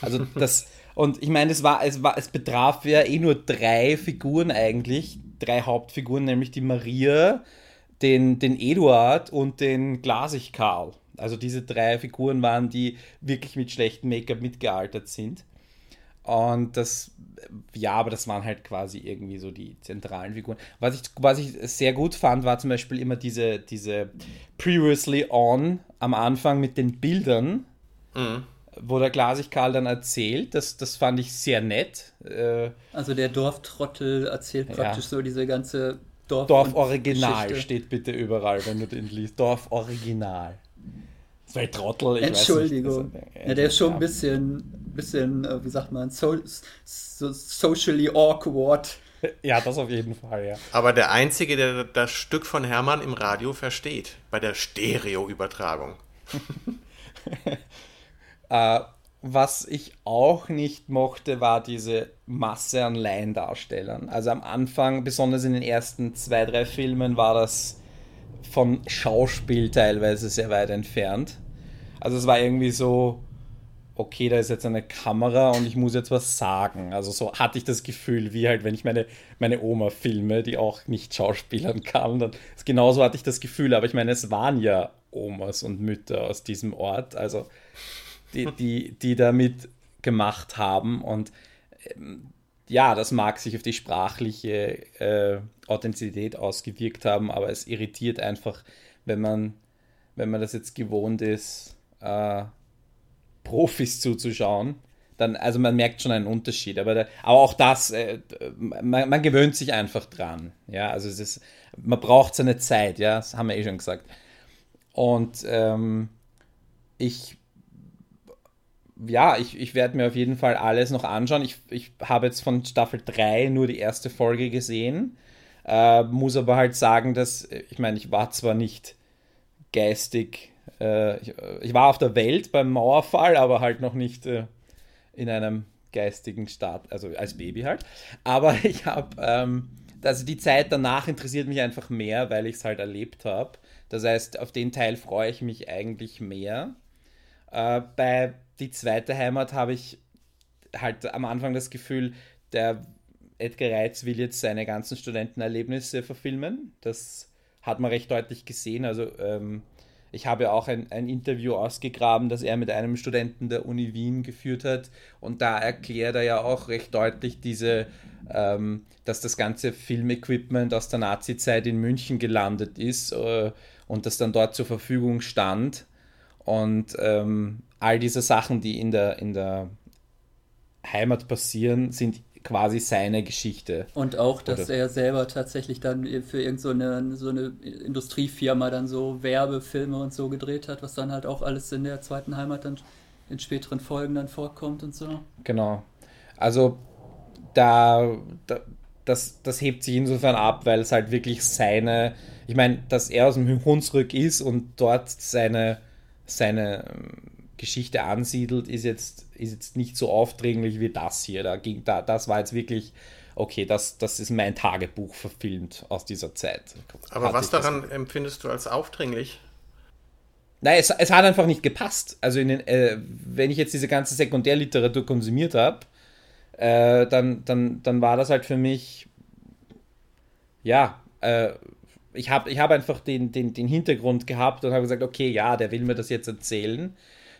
Speaker 6: Also das und ich meine, es war, es war, es betraf ja eh nur drei Figuren eigentlich, drei Hauptfiguren, nämlich die Maria, den, den Eduard und den Glasig Karl. Also diese drei Figuren waren, die wirklich mit schlechtem Make-up mitgealtert sind. Und das, ja, aber das waren halt quasi irgendwie so die zentralen Figuren. Was ich, was ich sehr gut fand, war zum Beispiel immer diese, diese Previously On am Anfang mit den Bildern. Mhm wo der Glasig Karl dann erzählt. Das, das fand ich sehr nett.
Speaker 2: Äh, also der Dorftrottel erzählt praktisch ja. so diese ganze
Speaker 6: Dorf. Dorf-Original steht bitte überall, wenn du den liest. Dorf-Original. Zwei Trottel,
Speaker 2: ich Entschuldigung. Weiß nicht, ja, der ist schon ein bisschen, bisschen äh, wie sagt man, so, so socially awkward.
Speaker 6: Ja, das auf jeden Fall, ja.
Speaker 5: Aber der Einzige, der das Stück von Hermann im Radio versteht, bei der Stereo-Übertragung.
Speaker 6: Äh, was ich auch nicht mochte, war diese Masse an Laiendarstellern. Also am Anfang, besonders in den ersten zwei, drei Filmen, war das von Schauspiel teilweise sehr weit entfernt. Also es war irgendwie so, okay, da ist jetzt eine Kamera und ich muss jetzt was sagen. Also so hatte ich das Gefühl, wie halt, wenn ich meine, meine Oma filme, die auch nicht schauspielern kann. Dann, genauso hatte ich das Gefühl, aber ich meine, es waren ja Omas und Mütter aus diesem Ort. Also die, die, die damit gemacht haben. Und ähm, ja, das mag sich auf die sprachliche äh, Authentizität ausgewirkt haben, aber es irritiert einfach, wenn man, wenn man das jetzt gewohnt ist, äh, Profis zuzuschauen. Dann, also man merkt schon einen Unterschied, aber, da, aber auch das, äh, man, man, gewöhnt sich einfach dran. Ja, also es ist, man braucht seine Zeit, ja, das haben wir eh schon gesagt. Und ähm, ich ja, ich, ich werde mir auf jeden Fall alles noch anschauen. Ich, ich habe jetzt von Staffel 3 nur die erste Folge gesehen. Äh, muss aber halt sagen, dass, ich meine, ich war zwar nicht geistig, äh, ich, ich, war auf der Welt beim Mauerfall, aber halt noch nicht äh, in einem geistigen Staat, also als Baby halt. Aber ich habe, ähm, also die Zeit danach interessiert mich einfach mehr, weil ich es halt erlebt habe. Das heißt, auf den Teil freue ich mich eigentlich mehr. Äh, bei die zweite Heimat habe ich halt am Anfang das Gefühl, der Edgar Reitz will jetzt seine ganzen Studentenerlebnisse verfilmen. Das hat man recht deutlich gesehen. Also ähm, ich habe auch ein, ein Interview ausgegraben, das er mit einem Studenten der Uni Wien geführt hat. Und da erklärt er ja auch recht deutlich diese, ähm, dass das ganze Filmequipment aus der Nazi-Zeit in München gelandet ist äh, und das dann dort zur Verfügung stand. Und ähm, all diese Sachen, die in der, in der Heimat passieren, sind quasi seine Geschichte.
Speaker 2: Und auch, dass Oder? er selber tatsächlich dann für irgendeine so, so eine Industriefirma dann so Werbefilme und so gedreht hat, was dann halt auch alles in der zweiten Heimat dann in späteren Folgen dann vorkommt und so.
Speaker 6: Genau. Also da, da das, das hebt sich insofern ab, weil es halt wirklich seine, ich meine, dass er aus dem Hunsrück ist und dort seine, seine Geschichte ansiedelt, ist jetzt, ist jetzt nicht so aufdringlich wie das hier. Da ging, da, das war jetzt wirklich, okay, das, das ist mein Tagebuch verfilmt aus dieser Zeit.
Speaker 5: Aber
Speaker 6: Hatte
Speaker 5: was
Speaker 6: ich das-
Speaker 5: daran empfindest du als aufdringlich?
Speaker 6: Nein, es, es hat einfach nicht gepasst. Also den, äh, wenn ich jetzt diese ganze Sekundärliteratur konsumiert habe, äh, dann, dann, dann war das halt für mich, ja, äh, ich habe ich hab einfach den, den, den Hintergrund gehabt und habe gesagt, okay, ja, der will mir das jetzt erzählen,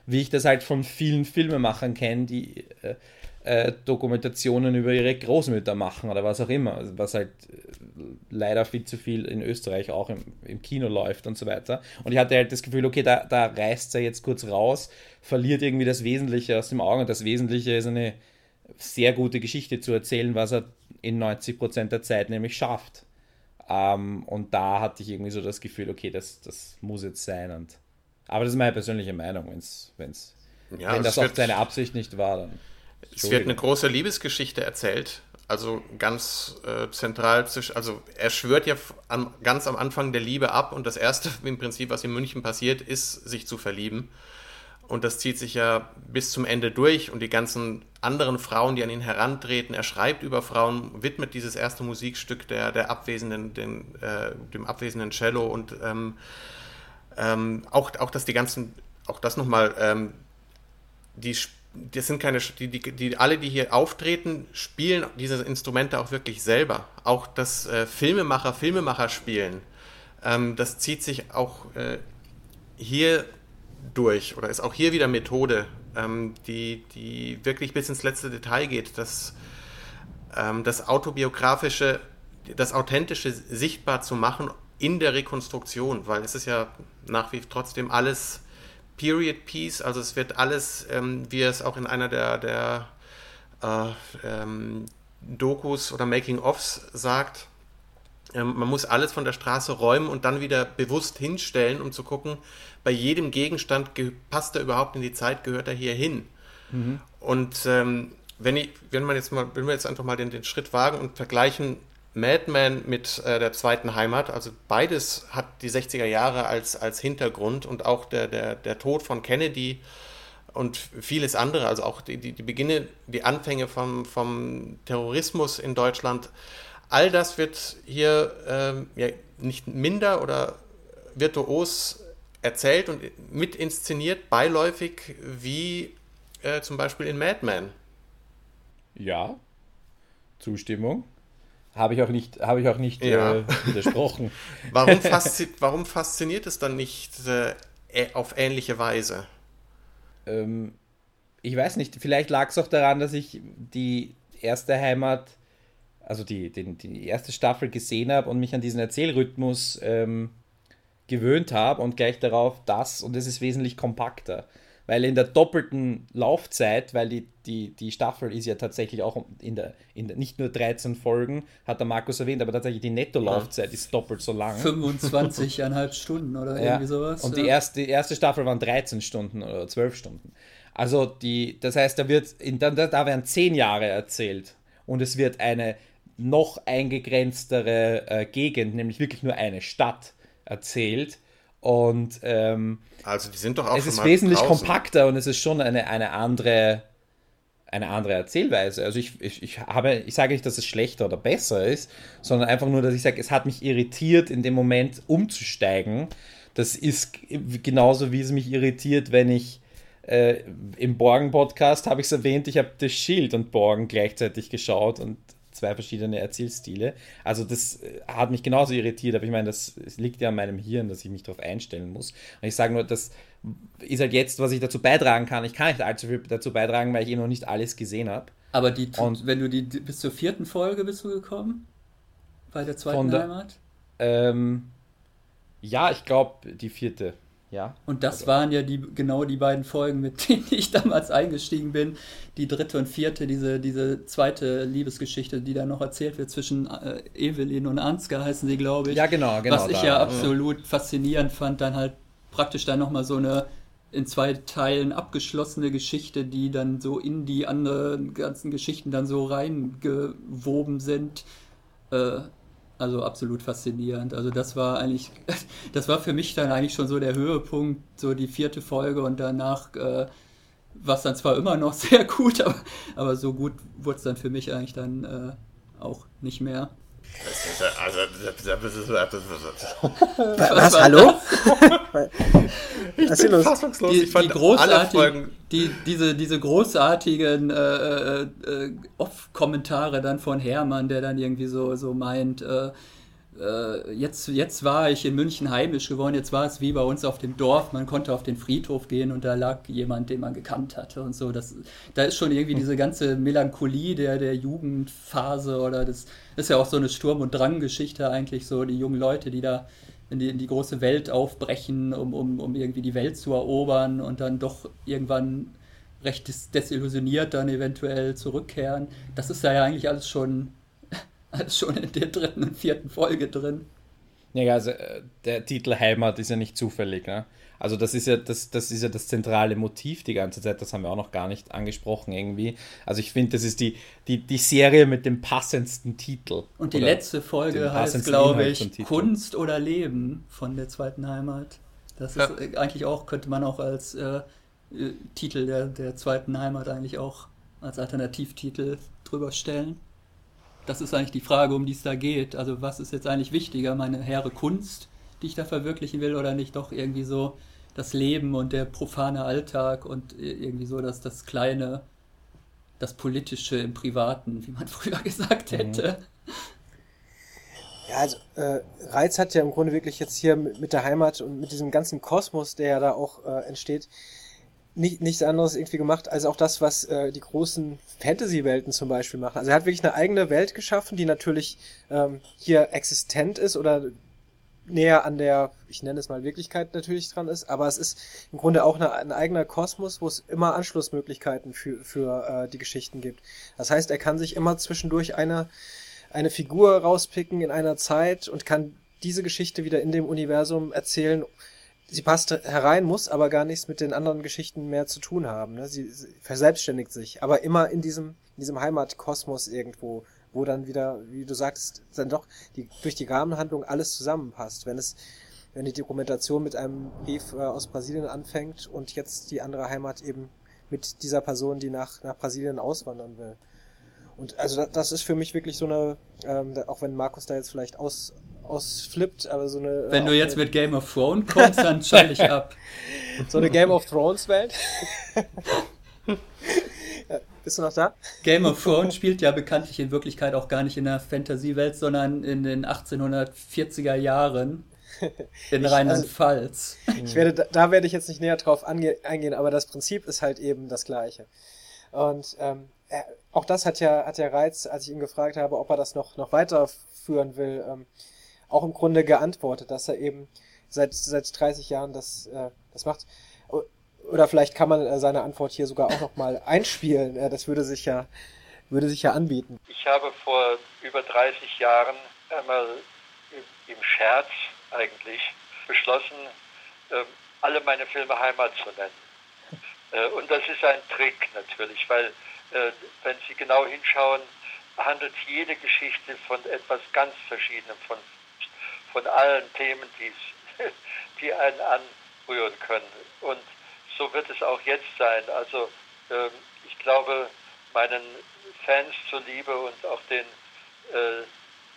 Speaker 6: wie ich das halt von vielen Filmemachern kenne, die äh, äh, Dokumentationen über ihre Großmütter machen oder was auch immer, also was halt äh, leider viel zu viel in Österreich auch im, im Kino läuft und so weiter. Und ich hatte halt das Gefühl, okay, da, da reißt er jetzt kurz raus, verliert irgendwie das Wesentliche aus dem Auge und das Wesentliche ist eine sehr gute Geschichte zu erzählen, was er in 90% der Zeit nämlich schafft. Ähm, und da hatte ich irgendwie so das Gefühl, okay, das, das muss jetzt sein. Und, aber das ist meine persönliche Meinung, wenn's, wenn's,
Speaker 5: Ja,
Speaker 6: wenn
Speaker 5: es
Speaker 6: das auch seine Absicht nicht war, dann.
Speaker 5: Es wird eine große Liebesgeschichte erzählt, also ganz äh, zentral zwischen, also er schwört ja am, ganz am Anfang der Liebe ab und das erste im Prinzip, was in München passiert, ist, sich zu verlieben. Und das zieht sich ja bis zum Ende durch und die ganzen anderen Frauen, die an ihn herantreten, er schreibt über Frauen, widmet dieses erste Musikstück der, der abwesenden, den, äh, dem abwesenden Cello und ähm, ähm, auch, auch, dass die ganzen, auch das nochmal, ähm, die, das sind keine, die, die, die, alle, die hier auftreten, spielen diese Instrumente auch wirklich selber. Auch das äh, Filmemacher, Filmemacher spielen, ähm, das zieht sich auch äh, hier durch oder ist auch hier wieder Methode, ähm, die, die wirklich bis ins letzte Detail geht, das, ähm, das autobiografische, das authentische sichtbar zu machen in der Rekonstruktion, weil es ist ja nach wie trotzdem alles Period Piece, also es wird alles, ähm, wie es auch in einer der, der äh, ähm, Dokus oder Making-ofs sagt, ähm, man muss alles von der Straße räumen und dann wieder bewusst hinstellen, um zu gucken, bei jedem Gegenstand ge- passt er überhaupt in die Zeit, gehört er hier hin. Und ähm, wenn, ich, wenn man jetzt mal, wenn wir jetzt einfach mal den, den Schritt wagen und vergleichen Madman mit äh, der zweiten Heimat, also beides hat die 60er Jahre als, als Hintergrund und auch der, der, der Tod von Kennedy und vieles andere, also auch die, die, die Beginne, die Anfänge vom, vom Terrorismus in Deutschland, all das wird hier ähm, ja, nicht minder oder virtuos erzählt und mit inszeniert, beiläufig wie äh, zum Beispiel in Mad Men.
Speaker 6: Ja, Zustimmung. Habe ich auch nicht, habe ich auch nicht
Speaker 5: Ja.
Speaker 6: äh, widersprochen.
Speaker 5: Warum, faszi warum fasziniert es dann nicht äh, auf ähnliche Weise?
Speaker 6: ähm, ich weiß nicht, vielleicht lag es auch daran, dass ich die erste Heimat, also die, den, die erste Staffel gesehen habe und mich an diesen Erzählrhythmus ähm, gewöhnt habe und gleich darauf das, und es ist wesentlich kompakter. Weil in der doppelten Laufzeit, weil die, die, die Staffel ist ja tatsächlich auch in der, in der, nicht nur 13 Folgen, hat der Markus erwähnt, aber tatsächlich die Netto-Laufzeit ist doppelt so lang.
Speaker 2: 25,5 Stunden oder
Speaker 6: Ja.
Speaker 2: irgendwie sowas.
Speaker 6: Und
Speaker 2: ja.
Speaker 6: die erste, die erste Staffel waren 13 Stunden oder 12 Stunden. Also die, das heißt, da wird in, da, da werden 10 Jahre erzählt und es wird eine noch eingegrenztere äh, Gegend, nämlich wirklich nur eine Stadt erzählt. Und ähm,
Speaker 5: Also die sind doch auch
Speaker 6: es ist wesentlich
Speaker 5: draußen.
Speaker 6: kompakter und es ist schon eine, eine andere eine andere Erzählweise. Also ich, ich, ich habe, ich sage nicht, dass es schlechter oder besser ist, sondern einfach nur, dass ich sage, es hat mich irritiert, in dem Moment umzusteigen. Das ist genauso, wie es mich irritiert, wenn ich äh, im Borgen-Podcast habe ich es erwähnt, ich habe das Schild und Borgen gleichzeitig geschaut und zwei verschiedene Erzählstile. Also das äh, hat mich genauso irritiert, aber ich meine, das, liegt ja an meinem Hirn, dass ich mich darauf einstellen muss. Und ich sage nur, das ist halt jetzt, was ich dazu beitragen kann. Ich kann nicht allzu viel dazu beitragen, weil ich eben noch nicht alles gesehen habe.
Speaker 2: Aber die,
Speaker 6: Und-
Speaker 2: wenn du die bis zur vierten Folge bist du gekommen? Bei der zweiten
Speaker 6: der-
Speaker 2: Heimat?
Speaker 6: Ähm, ja, ich glaube, die vierte. Ja.
Speaker 2: Und das waren ja die, genau die beiden Folgen, mit denen ich damals eingestiegen bin. Die dritte und vierte, diese, diese zweite Liebesgeschichte, die da noch erzählt wird zwischen äh, Evelyn und Ansgar, heißen sie, glaube ich.
Speaker 6: Ja, genau, genau.
Speaker 2: Was ich
Speaker 6: da-
Speaker 2: ja absolut faszinierend fand, dann halt praktisch dann nochmal so eine in zwei Teilen abgeschlossene Geschichte, die dann so in die anderen ganzen Geschichten dann so reingewoben sind. Äh, Also absolut faszinierend. Also das war eigentlich, das war für mich dann eigentlich schon so der Höhepunkt, so die vierte Folge und danach äh, war es dann zwar immer noch sehr gut, aber, aber so gut wurde es dann für mich eigentlich dann äh, auch nicht mehr.
Speaker 3: Also, was, was hallo?
Speaker 2: was ist los? Fassungslos. Die, die großartigen, die, diese, diese großartigen äh, äh, äh, Off-Kommentare dann von Hermann, der dann irgendwie so, so meint, äh, äh, jetzt, jetzt war ich in München heimisch geworden, jetzt war es wie bei uns auf dem Dorf, man konnte auf den Friedhof gehen und da lag jemand, den man gekannt hatte und so. Das, da ist schon irgendwie diese ganze Melancholie der, der Jugendphase oder das, ist ja auch so eine Sturm- und Drang-Geschichte eigentlich, so die jungen Leute, die da in die, in die große Welt aufbrechen, um, um, um irgendwie die Welt zu erobern und dann doch irgendwann recht desillusioniert dann eventuell zurückkehren. Das ist ja eigentlich alles schon als schon in der dritten und vierten Folge drin.
Speaker 6: Ja, also äh, der Titel Heimat ist ja nicht zufällig, ne? Also das ist ja das, das ist ja das zentrale Motiv die ganze Zeit, das haben wir auch noch gar nicht angesprochen irgendwie. Also ich finde, das ist die, die, die Serie mit dem passendsten Titel.
Speaker 2: Und die letzte Folge heißt, glaube ich, Kunst oder Leben von der zweiten Heimat. Das ist ja. eigentlich auch, könnte man auch als äh, äh, Titel der, der zweiten Heimat eigentlich auch als Alternativtitel drüber stellen das ist eigentlich die Frage, um die es da geht. Also was ist jetzt eigentlich wichtiger, meine hehre Kunst, die ich da verwirklichen will, oder nicht doch irgendwie so das Leben und der profane Alltag und irgendwie so das, das Kleine, das Politische im Privaten, wie man früher gesagt mhm. hätte.
Speaker 3: Ja, also äh, Reiz hat ja im Grunde wirklich jetzt hier mit, mit der Heimat und mit diesem ganzen Kosmos, der ja da auch äh, entsteht, nicht, nichts anderes irgendwie gemacht, als auch das, was äh, die großen Fantasy-Welten zum Beispiel machen. Also er hat wirklich eine eigene Welt geschaffen, die natürlich ähm, hier existent ist oder näher an der, ich nenne es mal Wirklichkeit natürlich dran ist, aber es ist im Grunde auch eine, ein eigener Kosmos, wo es immer Anschlussmöglichkeiten für, für äh, die Geschichten gibt. Das heißt, er kann sich immer zwischendurch eine, eine Figur rauspicken in einer Zeit und kann diese Geschichte wieder in dem Universum erzählen, sie passt herein, muss aber gar nichts mit den anderen Geschichten mehr zu tun haben. Ne? Sie, sie verselbstständigt sich, aber immer in diesem, in diesem Heimatkosmos irgendwo, wo dann wieder, wie du sagst, dann doch die, durch die Rahmenhandlung alles zusammenpasst. Wenn es, wenn die Dokumentation mit einem Brief äh, aus Brasilien anfängt und jetzt die andere Heimat eben mit dieser Person, die nach, nach Brasilien auswandern will. Und also das ist für mich wirklich so eine, ähm, auch wenn Markus da jetzt vielleicht aus, ausflippt, aber so eine.
Speaker 2: Wenn du jetzt mit Game of Thrones kommst, dann schalte ich ab.
Speaker 3: So eine Game of Thrones Welt. bist du noch da?
Speaker 2: Game of Thrones spielt ja bekanntlich in Wirklichkeit auch gar nicht in der Fantasy-Welt, sondern in den 1840er Jahren in Rheinland-Pfalz.
Speaker 3: Also, ich werde, da, werde ich jetzt nicht näher drauf eingehen, aber das Prinzip ist halt eben das gleiche. Und ähm, auch das hat ja, hat ja Reiz, als ich ihn gefragt habe, ob er das noch, noch weiterführen will. Ähm, auch im Grunde geantwortet, dass er eben seit, seit 30 Jahren das, äh, das macht. Oder vielleicht kann man äh, seine Antwort hier sogar auch nochmal einspielen. Äh, das würde sich ja, würde sich ja anbieten.
Speaker 4: Ich habe vor über 30 Jahren einmal im, im Scherz eigentlich beschlossen, äh, alle meine Filme Heimat zu nennen. Äh, und das ist ein Trick natürlich, weil äh, wenn Sie genau hinschauen, handelt jede Geschichte von etwas ganz Verschiedenem, von von allen Themen, die einen anrühren können. Und so wird es auch jetzt sein. Also ähm, ich glaube, meinen Fans zuliebe und auch den, äh,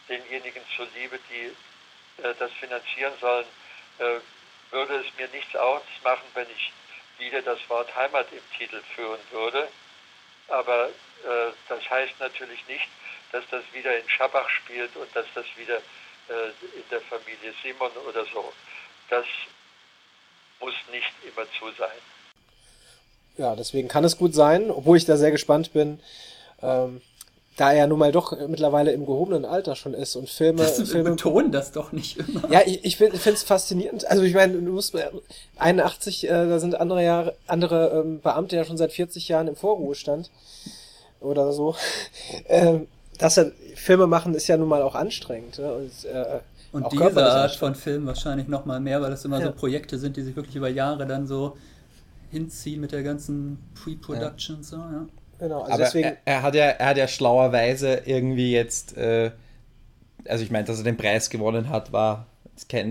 Speaker 4: denjenigen zuliebe, die äh, das finanzieren sollen, äh, würde es mir nichts ausmachen, wenn ich wieder das Wort Heimat im Titel führen würde. Aber äh, das heißt natürlich nicht, dass das wieder in Schabach spielt und dass das wieder in der Familie Simon oder so. Das muss nicht immer zu sein.
Speaker 3: Ja, deswegen kann es gut sein, obwohl ich da sehr gespannt bin, ähm, da er nun mal doch mittlerweile im gehobenen Alter schon ist und Filme.
Speaker 2: Das
Speaker 3: Filme
Speaker 2: betonen das doch nicht immer.
Speaker 3: Ja, ich, ich finde es faszinierend. Also ich meine, du musst 81, äh, da sind andere Jahre, andere ähm, Beamte ja schon seit 40 Jahren im Vorruhestand oder so. ähm, dass er Filme machen ist ja nun mal auch anstrengend. Ne?
Speaker 2: Und, äh, und diese Art von Film wahrscheinlich noch mal mehr, weil das immer ja. so Projekte sind, die sich wirklich über Jahre dann so hinziehen mit der ganzen Pre-Production ja. so, ja.
Speaker 6: Genau, also Aber deswegen er, er, hat ja, er hat ja schlauerweise irgendwie jetzt äh, also ich meine, dass er den Preis gewonnen hat, war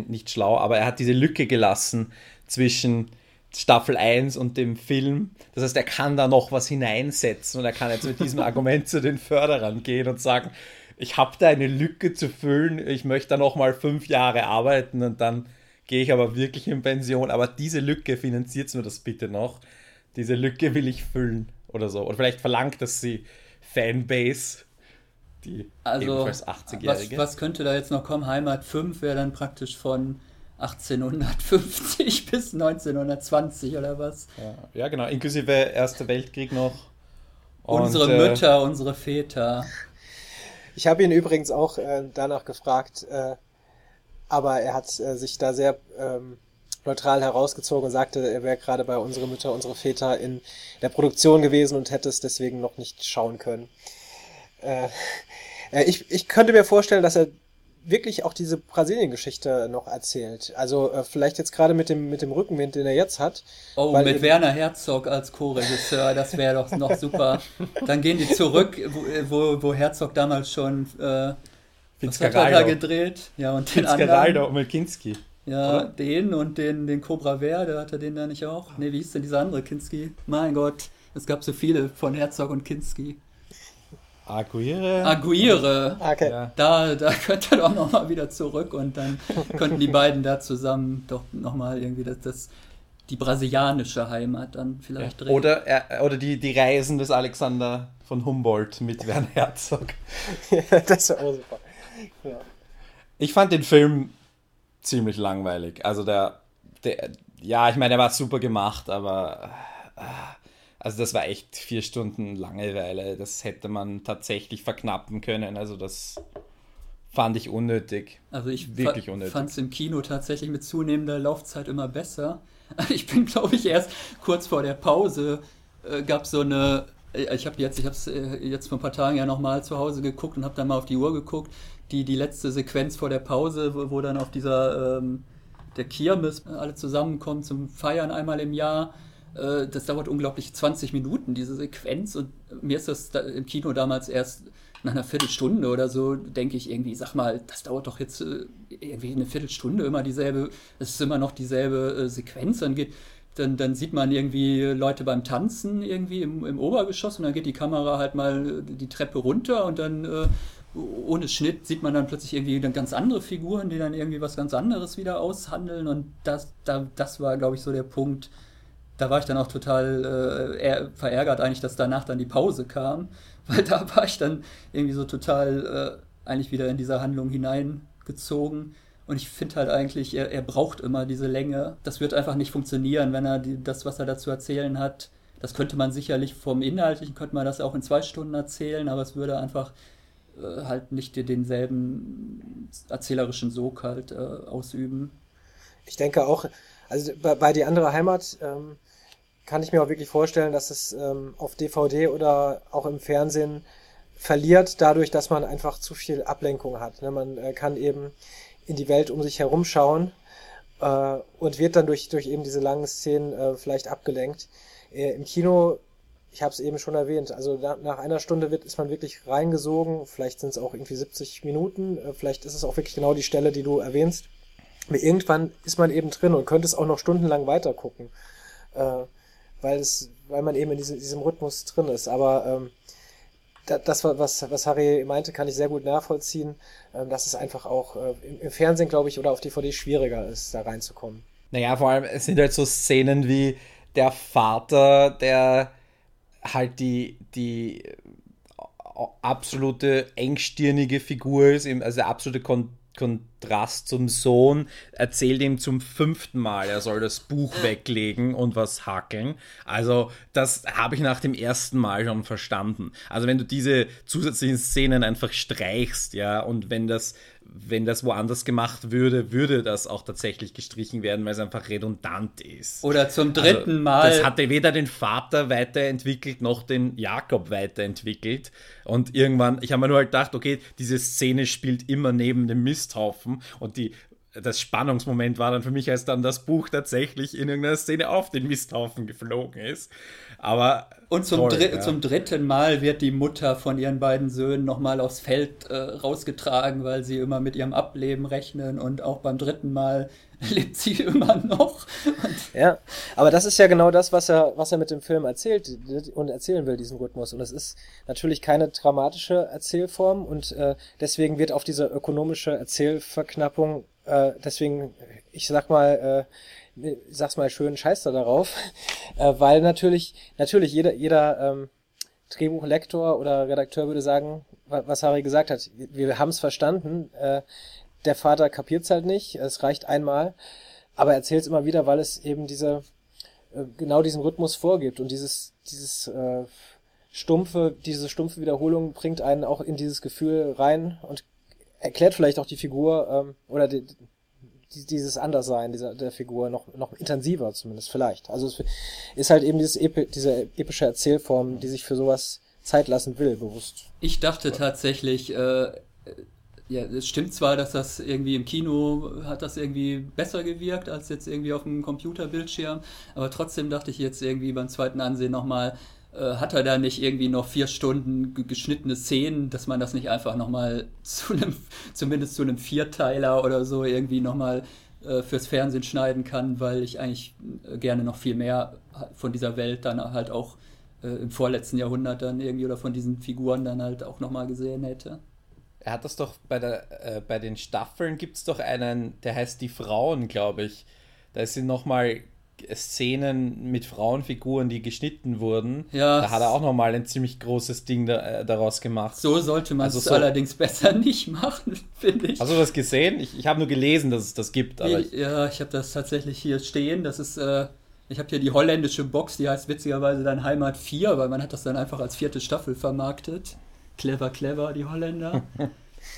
Speaker 6: nicht schlau, aber er hat diese Lücke gelassen zwischen Staffel 1 und dem Film. Das heißt, er kann da noch was hineinsetzen und er kann jetzt mit diesem Argument zu den Förderern gehen und sagen, ich habe da eine Lücke zu füllen, ich möchte da noch mal fünf Jahre arbeiten und dann gehe ich aber wirklich in Pension. Aber diese Lücke finanziert mir das bitte noch. Diese Lücke will ich füllen oder so. Oder vielleicht verlangt das die Fanbase, die
Speaker 2: also, ebenfalls 80-Jährige. Was, was könnte da jetzt noch kommen? Heimat 5 wäre dann praktisch von 1850 bis 1920 oder was?
Speaker 6: Ja, ja genau, inklusive Erster Weltkrieg noch.
Speaker 2: Und, unsere äh, Mütter, äh, unsere Väter.
Speaker 3: Ich habe ihn übrigens auch äh, danach gefragt, äh, aber er hat äh, sich da sehr ähm, neutral herausgezogen und sagte, er wäre gerade bei unsere Mütter, unsere Väter in der Produktion gewesen und hätte es deswegen noch nicht schauen können. Äh, äh ich, ich könnte mir vorstellen, dass er wirklich auch diese Brasilien-Geschichte noch erzählt. Also äh, vielleicht jetzt gerade mit dem, mit dem Rückenwind, den er jetzt hat.
Speaker 2: Oh, mit Werner Herzog als Co-Regisseur, das wäre doch noch super. Dann gehen die zurück, wo, wo, wo Herzog damals schon äh, hat er da gedreht? Ja, und den
Speaker 6: anderen. und Milkinski.
Speaker 2: Ja, oder? den und den, den Cobra Ver, der hatte den da nicht auch. Ne, wie hieß denn dieser andere Kinski? Mein Gott, es gab so viele von Herzog und Kinski.
Speaker 6: Aguirre.
Speaker 2: Aguirre. Okay. Ja. Da, da könnte er doch nochmal wieder zurück und dann könnten die beiden da zusammen doch nochmal irgendwie das, das, die brasilianische Heimat dann vielleicht
Speaker 6: ja. drehen. Oder, äh, oder die, die Reisen des Alexander von Humboldt mit Werner Herzog.
Speaker 3: ja, das wäre auch super. Ja.
Speaker 6: Ich fand den Film ziemlich langweilig. Also der, der ja, ich meine, er war super gemacht, aber äh, also das war echt vier Stunden Langeweile. Das hätte man tatsächlich verknappen können. Also das fand ich unnötig.
Speaker 2: Also ich wirklich unnötig. fand es im Kino tatsächlich mit zunehmender Laufzeit immer besser. Ich bin, glaube ich, erst kurz vor der Pause äh, gab so eine. Äh, ich habe jetzt, ich habe es äh, jetzt vor ein paar Tagen ja nochmal zu Hause geguckt und habe dann mal auf die Uhr geguckt. Die, die letzte Sequenz vor der Pause, wo, wo dann auf dieser ähm, der Kirmes alle zusammenkommen zum Feiern einmal im Jahr äh, das dauert unglaublich 20 Minuten, diese Sequenz. Und mir ist das da im Kino damals erst nach einer Viertelstunde oder so, denke ich irgendwie, sag mal, das dauert doch jetzt äh, irgendwie eine Viertelstunde immer dieselbe, es ist immer noch dieselbe äh, Sequenz. Dann geht, dann, dann sieht man irgendwie Leute beim Tanzen irgendwie im, im Obergeschoss und dann geht die Kamera halt mal die Treppe runter und dann ohne Schnitt sieht man dann plötzlich irgendwie dann ganz andere Figuren, die dann irgendwie was ganz anderes wieder aushandeln und das, da, das war, glaube ich, so der Punkt, da war ich dann auch total äh, verärgert eigentlich, dass danach dann die Pause kam, weil da war ich dann irgendwie so total äh, eigentlich wieder in diese Handlung hineingezogen. Und ich finde halt eigentlich, er, er, braucht immer diese Länge. Das wird einfach nicht funktionieren, wenn er die, das, was er dazu erzählen hat, das könnte man sicherlich vom Inhaltlichen, könnte man das auch in zwei Stunden erzählen, aber es würde einfach äh, halt nicht denselben erzählerischen Sog halt äh, ausüben.
Speaker 3: Ich denke auch, also bei, bei die andere Heimat ähm, kann ich mir auch wirklich vorstellen, dass es ähm, auf DVD oder auch im Fernsehen verliert, dadurch, dass man einfach zu viel Ablenkung hat. Ne? Man äh, kann eben in die Welt um sich herum schauen äh, und wird dann durch, durch eben diese langen Szenen äh, vielleicht abgelenkt. Äh, Im Kino, ich habe es eben schon erwähnt, also da, nach einer Stunde wird, ist man wirklich reingesogen, vielleicht sind es auch irgendwie 70 Minuten, äh, vielleicht ist es auch wirklich genau die Stelle, die du erwähnst. Aber irgendwann ist man eben drin und könnte es auch noch stundenlang weiter gucken. Äh, weil es, weil man eben in diesem, diesem Rhythmus drin ist. Aber ähm, das, was, was Harry meinte, kann ich sehr gut nachvollziehen, ähm, dass es einfach auch äh, im, im Fernsehen, glaube ich, oder auf DVD schwieriger ist, da reinzukommen.
Speaker 6: Naja, vor allem, es sind halt so Szenen wie der Vater, der halt die, die absolute engstirnige Figur ist, also der absolute Kon Kontrast zum Sohn, erzählt ihm zum fünften Mal, er soll das Buch weglegen und was hackeln. Also, das habe ich nach dem ersten Mal schon verstanden. Also, wenn du diese zusätzlichen Szenen einfach streichst, ja, und wenn das wenn das woanders gemacht würde, würde das auch tatsächlich gestrichen werden, weil es einfach redundant ist.
Speaker 2: Oder zum also, dritten also, Mal.
Speaker 6: Das hatte weder den Vater weiterentwickelt noch den Jakob weiterentwickelt. Und irgendwann, ich habe mir nur halt gedacht, okay, diese Szene spielt immer neben dem Misthaufen und die das Spannungsmoment war dann für mich, als dann das Buch tatsächlich in irgendeiner Szene auf den Misthaufen geflogen ist. Aber
Speaker 2: und zum, toll, Dr ja. zum dritten Mal wird die Mutter von ihren beiden Söhnen nochmal aufs Feld äh, rausgetragen, weil sie immer mit ihrem Ableben rechnen und auch beim dritten Mal lebt sie immer noch.
Speaker 3: ja, aber das ist ja genau das, was er, was er mit dem Film erzählt und erzählen will, diesen Rhythmus. Und es ist natürlich keine dramatische Erzählform und äh, deswegen wird auf diese ökonomische Erzählverknappung, äh, deswegen, ich sag mal, äh, sag's mal schön, scheiß da darauf, äh, weil natürlich, natürlich jeder, jeder ähm, Drehbuchlektor oder Redakteur würde sagen, was Harry gesagt hat, wir, wir haben es verstanden, äh, der Vater kapiert's halt nicht, es reicht einmal, aber er erzählt es immer wieder, weil es eben diese äh, genau diesen Rhythmus vorgibt und dieses dieses äh, stumpfe diese stumpfe Wiederholung bringt einen auch in dieses Gefühl rein und erklärt vielleicht auch die Figur ähm, oder die, dieses Anderssein dieser der Figur noch noch intensiver zumindest vielleicht. Also es ist halt eben dieses Epi, diese epische Erzählform, die sich für sowas Zeit lassen will, bewusst.
Speaker 2: Ich dachte tatsächlich, äh, ja, es stimmt zwar, dass das irgendwie im Kino hat das irgendwie besser gewirkt als jetzt irgendwie auf dem Computerbildschirm, aber trotzdem dachte ich jetzt irgendwie beim zweiten Ansehen nochmal, hat er da nicht irgendwie noch vier Stunden geschnittene Szenen, dass man das nicht einfach nochmal zu einem, zumindest zu einem Vierteiler oder so irgendwie nochmal äh, fürs Fernsehen schneiden kann, weil ich eigentlich äh, gerne noch viel mehr von dieser Welt dann halt auch äh, im vorletzten Jahrhundert dann irgendwie oder von diesen Figuren dann halt auch nochmal gesehen hätte.
Speaker 6: Er hat das doch bei, der, äh, bei den Staffeln gibt es doch einen, der heißt Die Frauen, glaube ich. Da sind nochmal Szenen mit Frauenfiguren, die geschnitten wurden. Ja. Da hat er auch nochmal ein ziemlich großes Ding da, äh, daraus gemacht.
Speaker 2: So sollte man also es so, allerdings besser nicht machen, finde ich.
Speaker 6: Hast du das gesehen? Ich, ich habe nur gelesen, dass es das gibt.
Speaker 2: Nee, ja, ich habe das tatsächlich hier stehen. Das ist, äh, ich habe hier die holländische Box, die heißt witzigerweise dann Heimat 4, weil man hat das dann einfach als vierte Staffel vermarktet clever, clever, die Holländer.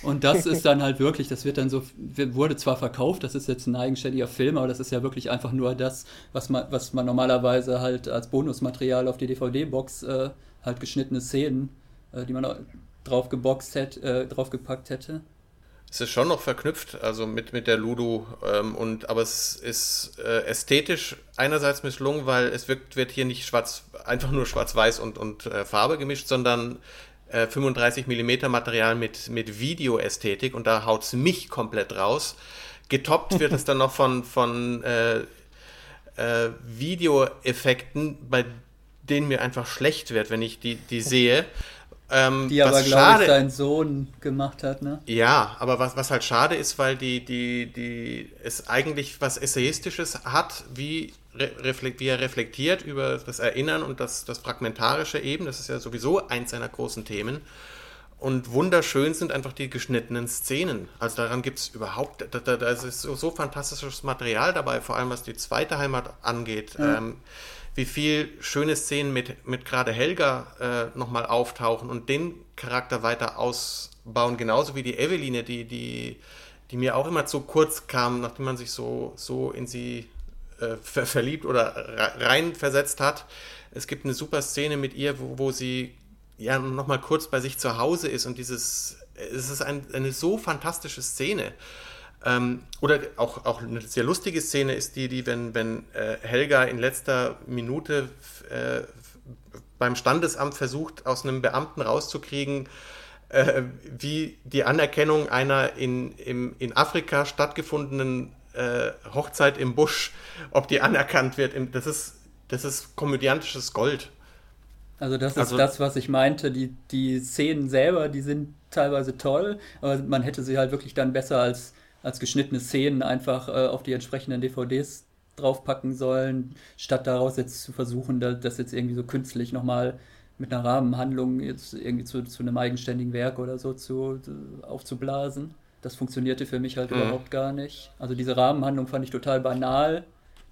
Speaker 2: Und das ist dann halt wirklich, das wird dann so, wurde zwar verkauft, das ist jetzt ein eigenständiger Film, aber das ist ja wirklich einfach nur das, was man, was man normalerweise halt als Bonusmaterial auf die DVD-Box äh, halt geschnittene Szenen, äh, die man drauf geboxt hätte, äh, draufgepackt hätte.
Speaker 5: Es ist schon noch verknüpft, also mit, mit der Ludo, ähm, und, aber es ist äh, ästhetisch einerseits misslungen, weil es wird, wird hier nicht schwarz, einfach nur schwarz-weiß und, und äh, Farbe gemischt, sondern 35 äh, mm Material mit, mit Videoästhetik und da haut es mich komplett raus. Getoppt wird es dann noch von, von äh, äh, Videoeffekten, bei denen mir einfach schlecht wird, wenn ich die, die sehe.
Speaker 2: Ähm, die aber, glaube ich, dein Sohn gemacht hat, ne?
Speaker 5: Ja, aber was, was halt schade ist, weil die, die, die es eigentlich was Essayistisches hat, wie wie er reflektiert über das Erinnern und das, das Fragmentarische eben, das ist ja sowieso eins seiner großen Themen. Und wunderschön sind einfach die geschnittenen Szenen. Also daran gibt es überhaupt, da, da, da ist so, so, fantastisches Material dabei, vor allem was die zweite Heimat angeht. Ja. Ähm, wie viel schöne Szenen mit, mit gerade Helga äh, nochmal auftauchen und den Charakter weiter ausbauen, genauso wie die Eveline, die, die, die mir auch immer zu kurz kam, nachdem man sich so, so in sie äh, ver verliebt oder reinversetzt hat. Es gibt eine super Szene mit ihr, wo, wo sie ja nochmal kurz bei sich zu Hause ist und dieses, es ist ein, eine so fantastische Szene. Ähm, oder auch, auch eine sehr lustige Szene ist die, die, wenn, wenn äh, Helga in letzter Minute äh, beim Standesamt versucht, aus einem Beamten rauszukriegen, äh, wie die Anerkennung einer in, im, in Afrika stattgefundenen äh, Hochzeit im Busch, ob die anerkannt wird. Das ist, das ist komödiantisches Gold.
Speaker 2: Also das ist also, das, was ich meinte. Die, die Szenen selber, die sind teilweise toll, aber man hätte sie halt wirklich dann besser als, als geschnittene Szenen einfach äh, auf die entsprechenden DVDs draufpacken sollen, statt daraus jetzt zu versuchen, das jetzt irgendwie so künstlich nochmal mit einer Rahmenhandlung jetzt irgendwie zu, zu einem eigenständigen Werk oder so zu, aufzublasen. Das funktionierte für mich halt mhm. überhaupt gar nicht. Also diese Rahmenhandlung fand ich total banal.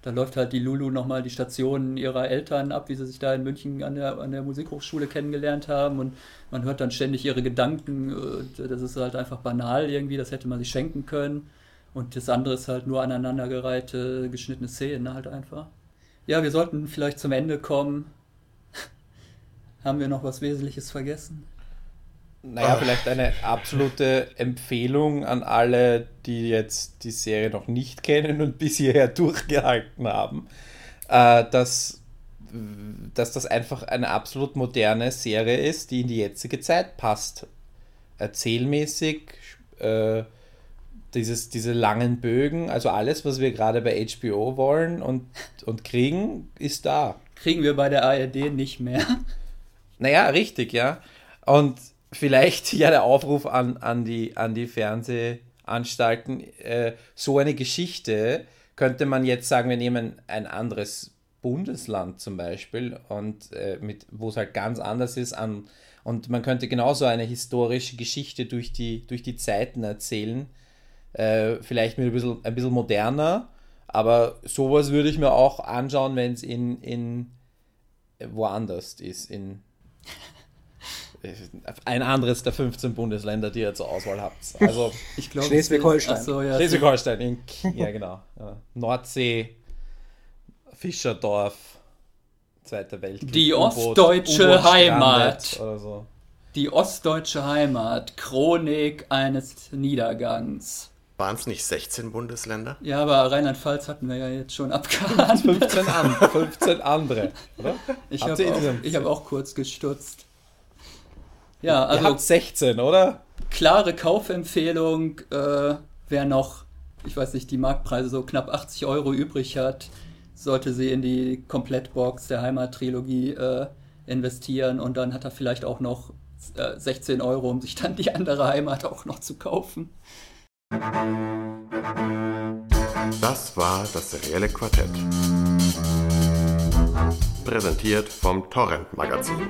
Speaker 2: Da läuft halt die Lulu nochmal die Stationen ihrer Eltern ab, wie sie sich da in München an der, an der Musikhochschule kennengelernt haben. Und man hört dann ständig ihre Gedanken. Äh, das ist halt einfach banal irgendwie, das hätte man sich schenken können. Und das andere ist halt nur aneinandergereihte, geschnittene Szenen halt einfach. Ja, wir sollten vielleicht zum Ende kommen. Haben wir noch was Wesentliches vergessen?
Speaker 6: Naja, vielleicht eine absolute Empfehlung an alle, die jetzt die Serie noch nicht kennen und bis hierher durchgehalten haben, äh, dass, dass das einfach eine absolut moderne Serie ist, die in die jetzige Zeit passt. Erzählmäßig, äh, dieses, diese langen Bögen, also alles, was wir gerade bei HBO wollen und, und kriegen, ist da.
Speaker 2: Kriegen wir bei der ARD nicht mehr.
Speaker 6: Naja, richtig, ja. Und vielleicht ja der Aufruf an, an, die, an die Fernsehanstalten, äh, so eine Geschichte könnte man jetzt sagen, wir nehmen ein anderes Bundesland zum Beispiel und äh, mit, wo es halt ganz anders ist an und man könnte genauso eine historische Geschichte durch die, durch die Zeiten erzählen, äh, vielleicht mit ein bisschen, ein bisschen moderner, aber sowas würde ich mir auch anschauen, wenn es in, in woanders ist, in ein anderes der 15 Bundesländer, die ihr zur Auswahl habt. Also
Speaker 2: ich glaube
Speaker 3: Schleswig-Holstein.
Speaker 2: So, ja,
Speaker 6: Schleswig-Holstein, ja genau. Ja. Nordsee, Fischerdorf, Zweiter Weltkrieg.
Speaker 2: Die ostdeutsche Heimat. So. Die ostdeutsche Heimat, Chronik eines Niedergangs.
Speaker 5: Waren es nicht 16 Bundesländer?
Speaker 2: Ja, aber Rheinland-Pfalz hatten wir ja jetzt schon abgehakt.
Speaker 6: 15, an, 15 andere, oder?
Speaker 2: Ich habe auch, hab auch kurz gestutzt. Ja, also.
Speaker 6: Ihr habt 16, oder?
Speaker 2: Klare Kaufempfehlung, äh, wer noch, ich weiß nicht, die Marktpreise so knapp 80 Euro übrig hat, sollte sie in die Komplettbox der Heimat-Trilogie äh, investieren und dann hat er vielleicht auch noch äh, 16 Euro, um sich dann die andere Heimat auch noch zu kaufen.
Speaker 1: Das war das serielle Quartett. Präsentiert vom Torrent Magazin.